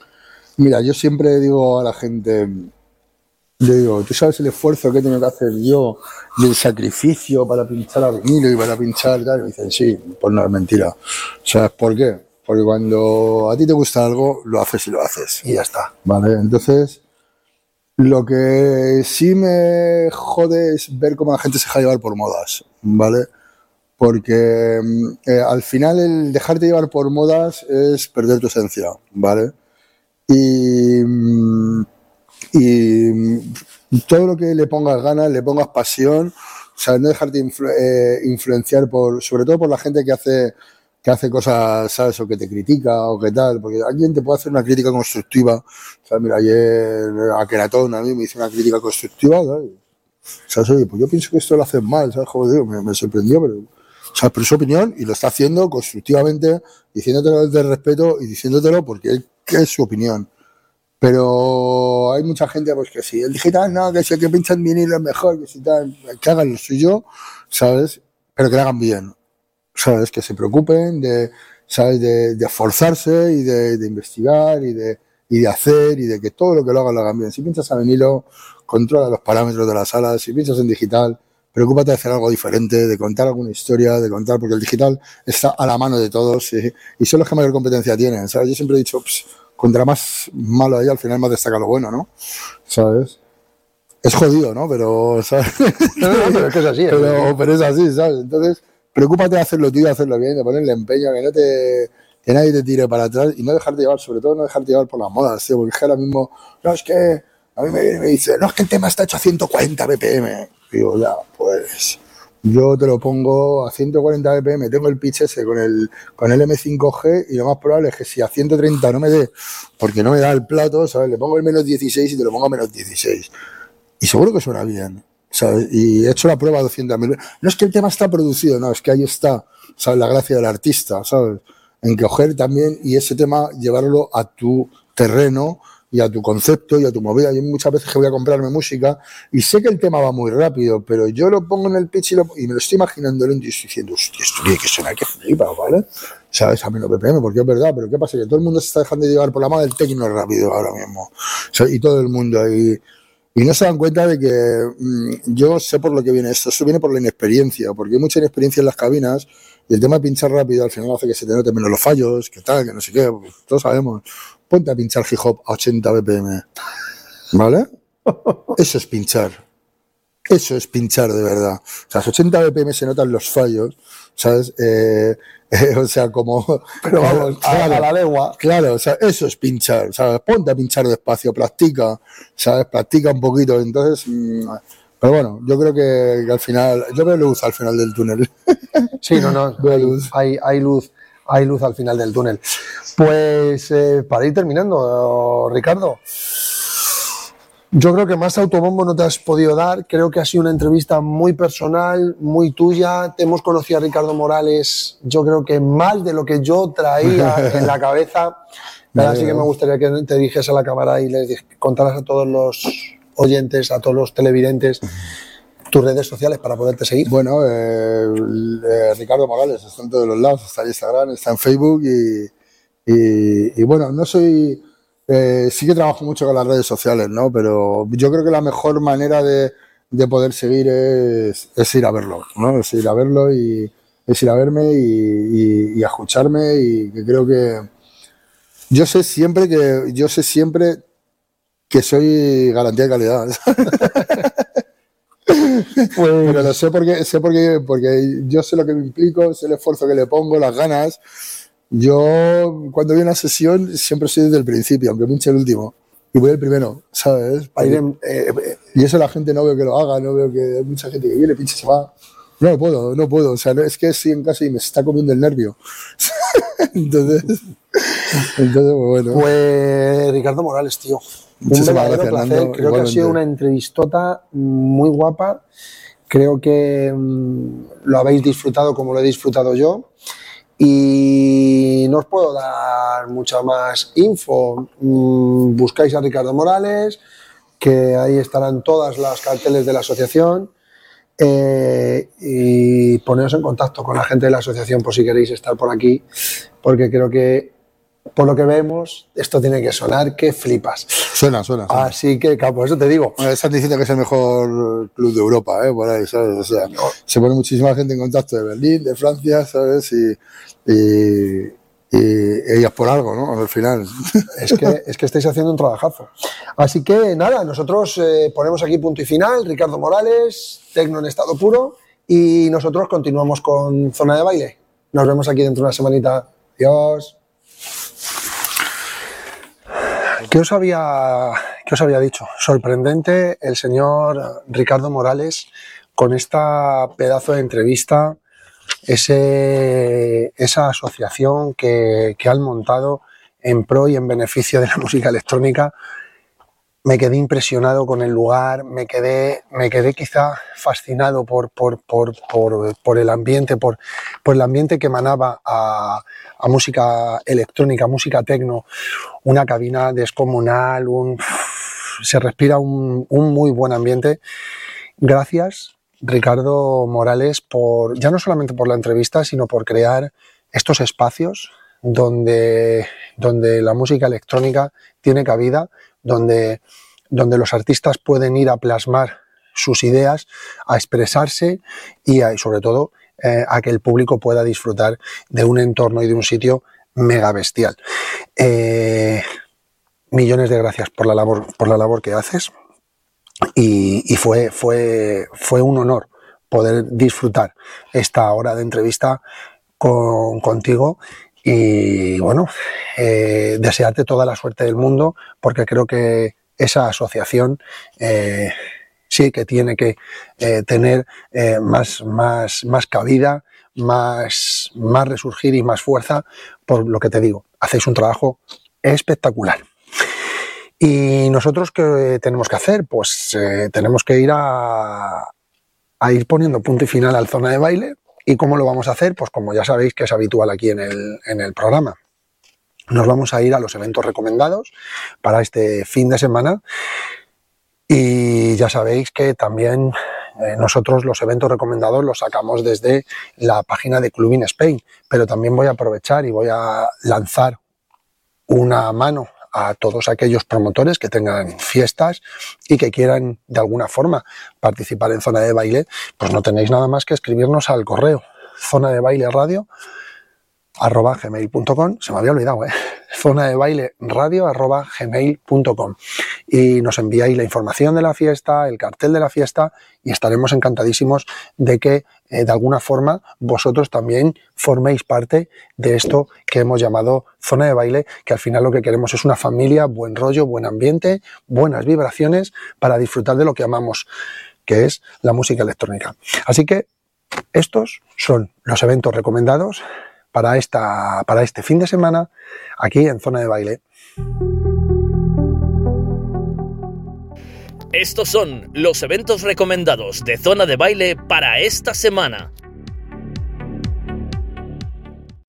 Mira, yo siempre digo a la gente, yo digo, ¿tú sabes el esfuerzo que he tenido que hacer yo y el sacrificio para pinchar a vinilo y para pinchar tal? Y me dicen, sí, pues no es mentira. ¿Sabes por qué? Porque cuando a ti te gusta algo, lo haces y lo haces. Y ya está. Vale, entonces, lo que sí me jode es ver cómo la gente se deja llevar por modas, ¿vale? Porque eh, al final el dejarte llevar por modas es perder tu esencia, ¿vale? Y y todo lo que le pongas ganas, le pongas pasión, o sea, no dejarte eh, influenciar por, sobre todo por la gente que hace que hace cosas, ¿sabes? O que te critica o que tal, porque alguien te puede hacer una crítica constructiva. O sea, mira, ayer a Keratón a mí me hizo una crítica constructiva, ¿sabes? Sea, oye, pues yo pienso que esto lo hacen mal, ¿sabes? Joder, me, me sorprendió, pero, sea, pero su opinión y lo está haciendo constructivamente, diciéndotelo desde respeto y diciéndotelo porque es su opinión. Pero hay mucha gente pues que sí, el digital no, que si el que pincha en vinilo es mejor, que si tal, que hagan lo suyo, ¿sabes? Pero que lo hagan bien, ¿sabes? Que se preocupen de, ¿sabes? De, de esforzarse y de, de, investigar y de, y de hacer y de que todo lo que lo hagan lo hagan bien. Si pinchas a vinilo, controla los parámetros de la sala, si pinchas en digital, preocúpate de hacer algo diferente, de contar alguna historia, de contar, porque el digital está a la mano de todos y, y son los que mayor competencia tienen, ¿sabes? Yo siempre he dicho, pues, contra más malo hay, al final más destaca lo bueno, ¿no? ¿Sabes? Es jodido, ¿no? Pero, ¿sabes? pero es que es así. Pero, pero, es así, ¿sabes? Entonces, preocúpate de hacerlo tuyo, de hacerlo bien, de ponerle empeño, que no te que nadie te tire para atrás y no dejarte llevar, sobre todo no dejarte llevar por las modas, tío, porque ahora mismo, no, es que a mí me viene y me dice, no, es que el tema está hecho a 140 BPM. digo, ya, pues, yo te lo pongo a 140 BPM, tengo el pitch ese con el, con el M5G y lo más probable es que si a 130 no me dé, porque no me da el plato, ¿sabes? Le pongo el menos 16 y te lo pongo a menos 16. Y seguro que suena bien, ¿sabes? Y he hecho la prueba 200.000 No es que el tema está producido, no, es que ahí está, ¿sabes? La gracia del artista, ¿sabes? En coger también y ese tema llevarlo a tu terreno y a tu concepto y a tu movida. Yo muchas veces que voy a comprarme música y sé que el tema va muy rápido, pero yo lo pongo en el pitch y, lo, y me lo estoy imaginando y estoy diciendo, hostia, esto tiene que sonar que flipa, ¿vale? ¿Sabes? A menos BPM, porque es verdad, pero ¿qué pasa? Que todo el mundo se está dejando de llevar por la mano del tecno rápido ahora mismo. Y todo el mundo. Y no se dan cuenta de que mmm, yo sé por lo que viene esto. Esto viene por la inexperiencia, porque hay mucha inexperiencia en las cabinas y el tema de pinchar rápido al final hace que se te noten menos los fallos, que tal, que no sé qué, todos sabemos ponte a pinchar hip hop a 80 BPM. ¿Vale? Eso es pinchar. Eso es pinchar de verdad. O sea, a 80 BPM se notan los fallos, ¿sabes? Eh, eh, o sea, como. Pero vamos, claro, a la lengua. Claro, o sea, eso es pinchar, ¿sabes? Ponte a pinchar despacio, practica, ¿sabes? Practica un poquito. Entonces. Mmm, pero bueno, yo creo que, que, al final. Yo veo luz al final del túnel. Sí, no, no. veo luz. Hay, hay luz hay luz al final del túnel. Pues eh, para ir terminando, Ricardo, yo creo que más autobombo no te has podido dar. Creo que ha sido una entrevista muy personal, muy tuya. Te hemos conocido a Ricardo Morales, yo creo que más de lo que yo traía en la cabeza. Así que me gustaría que te diriges a la cámara y les contaras a todos los oyentes, a todos los televidentes, tus redes sociales para poderte seguir. Bueno, eh, eh, Ricardo Morales está en todos los lados, está en Instagram, está en Facebook y, y, y bueno, no soy, eh, sí que trabajo mucho con las redes sociales, ¿no? Pero yo creo que la mejor manera de, de poder seguir es, es, ir a verlo, ¿no? Es ir a verlo y es ir a verme y, y a escucharme y que creo que yo sé siempre que yo sé siempre que soy garantía de calidad. Pues... Pero lo sé porque, sé porque, porque yo sé lo que me implico, sé el esfuerzo que le pongo, las ganas. Yo, cuando voy a una sesión, siempre soy desde el principio, aunque pinche el último. Y voy el primero, ¿sabes? Ir, eh, y eso la gente no veo que lo haga, no veo que hay mucha gente que viene, pinche se va. No puedo, no puedo. O sea, es que estoy en casa y me está comiendo el nervio. entonces, entonces, bueno. Pues Ricardo Morales, tío. Un verdadero placer. Creo que ha sido una entrevistota muy guapa. Creo que mmm, lo habéis disfrutado como lo he disfrutado yo. Y no os puedo dar mucha más info. Mm, buscáis a Ricardo Morales, que ahí estarán todas las carteles de la asociación. Eh, y poneros en contacto con la gente de la asociación por si queréis estar por aquí, porque creo que por lo que vemos, esto tiene que sonar que flipas. Suena, suena. Así que, por eso te digo. están diciendo que es el mejor club de Europa, ¿eh? Por ahí, ¿sabes? O sea, se pone muchísima gente en contacto de Berlín, de Francia, ¿sabes? Y, y, ellas por algo, ¿no? Al final. Es que, es que estáis haciendo un trabajazo. Así que, nada, nosotros eh, ponemos aquí punto y final. Ricardo Morales, Tecno en estado puro. Y nosotros continuamos con Zona de Baile. Nos vemos aquí dentro de una semanita. Adiós. ¿Qué os, había, os había dicho? Sorprendente el señor Ricardo Morales con esta pedazo de entrevista, ese, esa asociación que, que han montado en pro y en beneficio de la música electrónica me quedé impresionado con el lugar, me quedé, me quedé quizá fascinado por, por, por, por el ambiente, por, el ambiente que emanaba a, música electrónica, música tecno, una cabina descomunal, un, se respira un, un muy buen ambiente. Gracias, Ricardo Morales, por ya no solamente por la entrevista, sino por crear estos espacios donde, donde la música electrónica tiene cabida donde, donde los artistas pueden ir a plasmar sus ideas, a expresarse y, sobre todo eh, a que el público pueda disfrutar de un entorno y de un sitio mega bestial. Eh, millones de gracias por la labor, por la labor que haces y, fue, fue, fue un honor poder disfrutar esta hora de entrevista con, contigo y bueno, eh, desearte toda la suerte del mundo porque creo que esa asociación eh, sí que tiene que eh, tener más, más, más cabida, más, más resurgir y más fuerza por lo que te digo, hacéis un trabajo espectacular. ¿Y nosotros qué tenemos que hacer? Pues tenemos que ir a, a ir poniendo punto y final al zona de baile, ¿Y cómo lo vamos a hacer? Pues como ya sabéis que es habitual aquí en el, programa. Nos vamos a ir a los eventos recomendados para este fin de semana. Y ya sabéis que también eh, nosotros los eventos recomendados los sacamos desde la página de Club in Spain, pero también voy a aprovechar y voy a lanzar una mano a todos aquellos promotores que tengan fiestas y que quieran de alguna forma participar en zona de baile, pues no tenéis nada más que escribirnos al correo zona de baile radio arroba gmail.com, se me había olvidado, ¿eh? zona de baile radio arroba gmail.com y nos enviáis la información de la fiesta, el cartel de la fiesta y estaremos encantadísimos de que eh, de alguna forma vosotros también forméis parte de esto que hemos llamado zona de baile, que al final lo que queremos es una familia, buen rollo, buen ambiente, buenas vibraciones para disfrutar de lo que amamos, que es la música electrónica. Así que estos son los eventos recomendados para, esta, para este fin de semana aquí en Zona de Baile. Estos son los eventos recomendados de Zona de Baile para esta semana.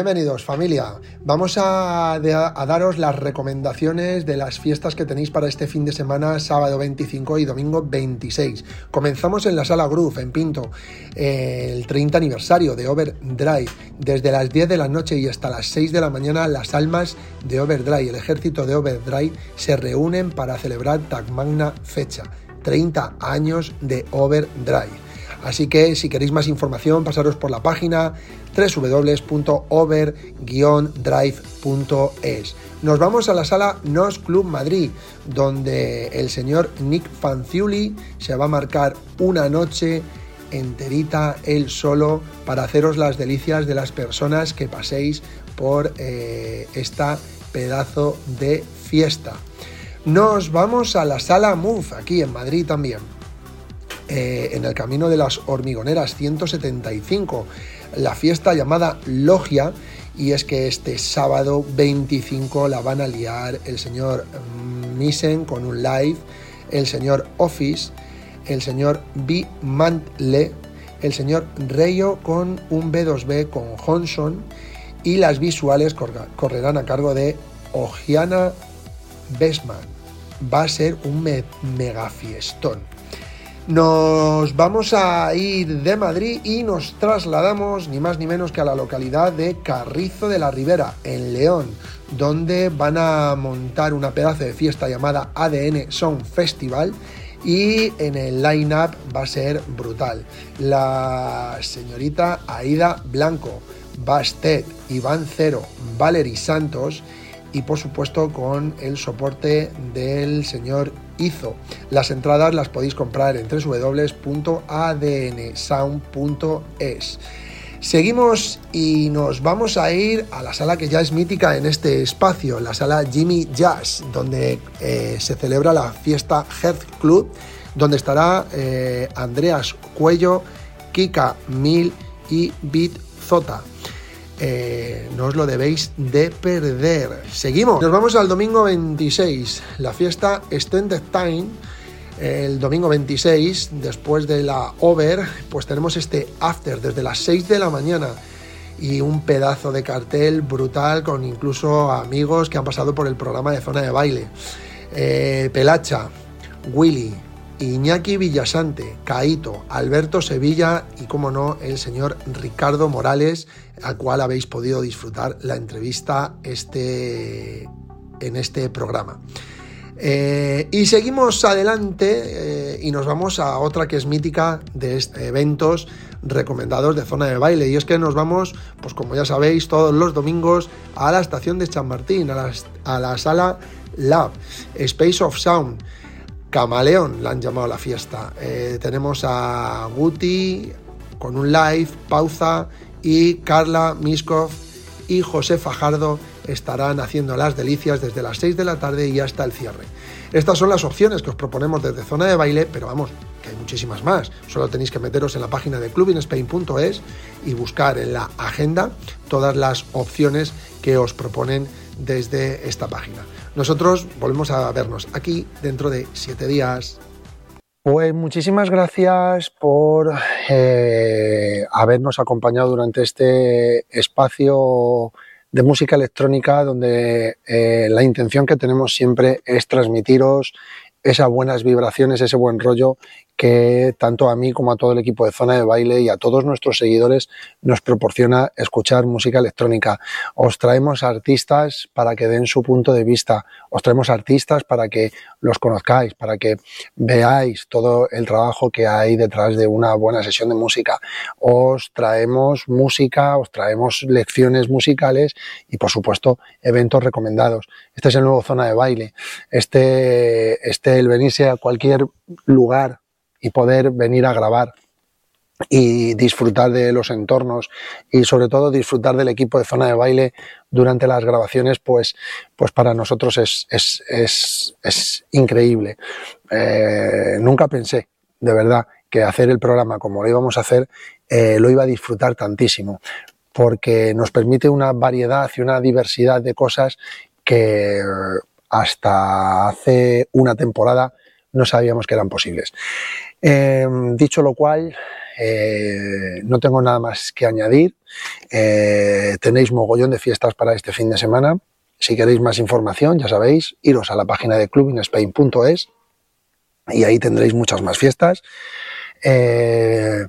Bienvenidos familia, vamos a, daros las recomendaciones de las fiestas que tenéis para este fin de semana, sábado 25 y domingo 26. Comenzamos en la sala Groove en Pinto, el 30 aniversario de Overdrive, desde las 10 de la noche y hasta las 6 de la mañana las almas de Overdrive, el ejército de Overdrive se reúnen para celebrar Tagmagna fecha, 30 años de Overdrive. Así que si queréis más información, pasaros por la página www.over-drive.es. Nos vamos a la sala Nos Club Madrid, donde el señor Nick Fanciuli se va a marcar una noche enterita él solo para haceros las delicias de las personas que paséis por eh, esta pedazo de fiesta. Nos vamos a la sala Move, aquí en Madrid también eh, en el Camino de las Hormigoneras 175, la fiesta llamada Logia, y es que este sábado 25 la van a liar el señor Misen con un live, el señor Office, el señor B. Mantle, el señor Reyo con un B2B con Honson y las visuales correrán a cargo de Ojiana Besman. Va a ser un mega fiestón. Nos vamos a ir de Madrid y nos trasladamos ni más ni menos que a la localidad de Carrizo de la Ribera, en León, donde van a montar una pedazo de fiesta llamada ADN Sound Festival y en el line-up va a ser brutal. La señorita Aida Blanco, Bastet, Iván Cero, Valery Santos y por supuesto con el soporte del señor Izo. Las entradas las podéis comprar en www.adnsound.es. Seguimos y nos vamos a ir a la sala que ya es mítica en este espacio, la sala Jimmy Jazz, donde eh, se celebra la fiesta Health Club, donde estará eh, Andreas Cuello, Kika Mil y Bit Zota. Eh, no os lo debéis de perder. Seguimos. Nos vamos al domingo 26, la fiesta Extended Time. El domingo 26, después de la over, pues tenemos este after desde las 6 de la mañana y un pedazo de cartel brutal con incluso amigos que han pasado por el programa de zona de baile. Eh, Pelacha, Willy, Iñaki Villasante, Caito, Alberto Sevilla y, como no, el señor Ricardo Morales, al cual habéis podido disfrutar la entrevista este, en este programa. Eh, y seguimos adelante eh, y nos vamos a otra que es mítica de eventos recomendados de zona de baile. Y es que nos vamos, pues como ya sabéis, todos los domingos a la estación de San Martín, a la, a la sala Lab, Space of Sound. Camaleón la han llamado la fiesta. Eh, tenemos a Guti con un live, pausa y Carla Miskov y José Fajardo estarán haciendo las delicias desde las 6 de la tarde y hasta el cierre. Estas son las opciones que os proponemos desde zona de baile, pero vamos, que hay muchísimas más. Solo tenéis que meteros en la página de clubinspain.es y buscar en la agenda todas las opciones que os proponen desde esta página. Nosotros volvemos a vernos aquí dentro de siete días. Pues muchísimas gracias por eh, habernos acompañado durante este espacio de música electrónica donde eh, la intención que tenemos siempre es transmitiros esas buenas vibraciones, ese buen rollo que tanto a mí como a todo el equipo de Zona de Baile y a todos nuestros seguidores nos proporciona escuchar música electrónica. Os traemos artistas para que den su punto de vista, os traemos artistas para que los conozcáis, para que veáis todo el trabajo que hay detrás de una buena sesión de música. Os traemos música, os traemos lecciones musicales y por supuesto eventos recomendados. Este es el nuevo Zona de Baile. Este, este el venirse a cualquier lugar y poder venir a grabar y disfrutar de los entornos y sobre todo disfrutar del equipo de zona de baile durante las grabaciones, pues, pues para nosotros es, es, es, increíble. Eh, nunca pensé, de verdad, que hacer el programa como lo íbamos a hacer, eh, lo iba a disfrutar tantísimo, porque nos permite una variedad y una diversidad de cosas que hasta hace una temporada no sabíamos que eran posibles. Em, dicho lo cual, eh, no tengo nada más que añadir. Eh, tenéis mogollón de fiestas para este fin de semana. Si queréis más información, ya sabéis, iros a la página de clubinspain.es y ahí tendréis muchas más fiestas. Eh,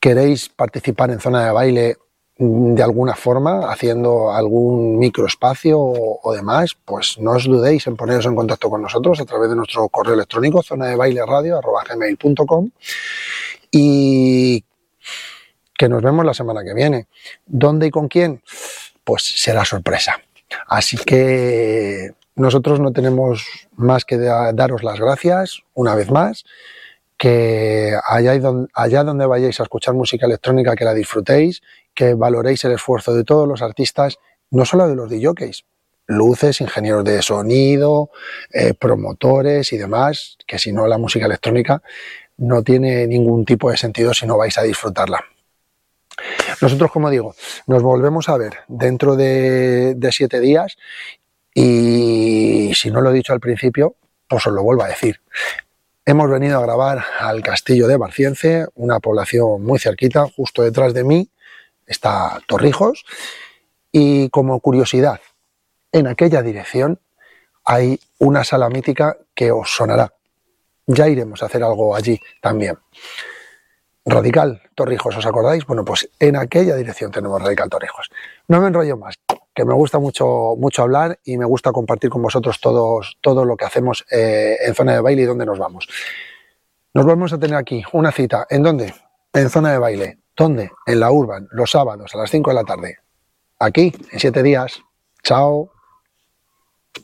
queréis participar en zona de baile de alguna forma, haciendo algún microespacio o, o, demás, pues no os dudéis en poneros en contacto con nosotros a través de nuestro correo electrónico, zona de baile radio, gmail.com y que nos vemos la semana que viene. ¿Dónde y con quién? Pues será sorpresa. Así que nosotros no tenemos más que daros las gracias una vez más que allá donde vayáis a escuchar música electrónica que la disfrutéis que valoréis el esfuerzo de todos los artistas, no solo de los DJs, luces, ingenieros de sonido, eh, promotores y demás, que si no la música electrónica no tiene ningún tipo de sentido si no vais a disfrutarla. Nosotros, como digo, nos volvemos a ver dentro de, de siete días y si no lo he dicho al principio, pues os lo vuelvo a decir. Hemos venido a grabar al castillo de Barciense, una población muy cerquita, justo detrás de mí, está Torrijos Y como curiosidad, en aquella dirección hay una sala mítica que os sonará. Ya iremos a hacer algo allí también. Radical Torrijos, ¿os acordáis? Bueno, pues en aquella dirección tenemos Radical Torrijos. No me enrollo más, que me gusta mucho, mucho hablar y me gusta compartir con vosotros todos, todo lo que hacemos eh, en zona de baile y dónde nos vamos. Nos vamos a tener aquí una cita. ¿En dónde? En zona de baile. ¿Dónde? En la Urban, los sábados a las 5 de la tarde. Aquí, en siete días. Chao.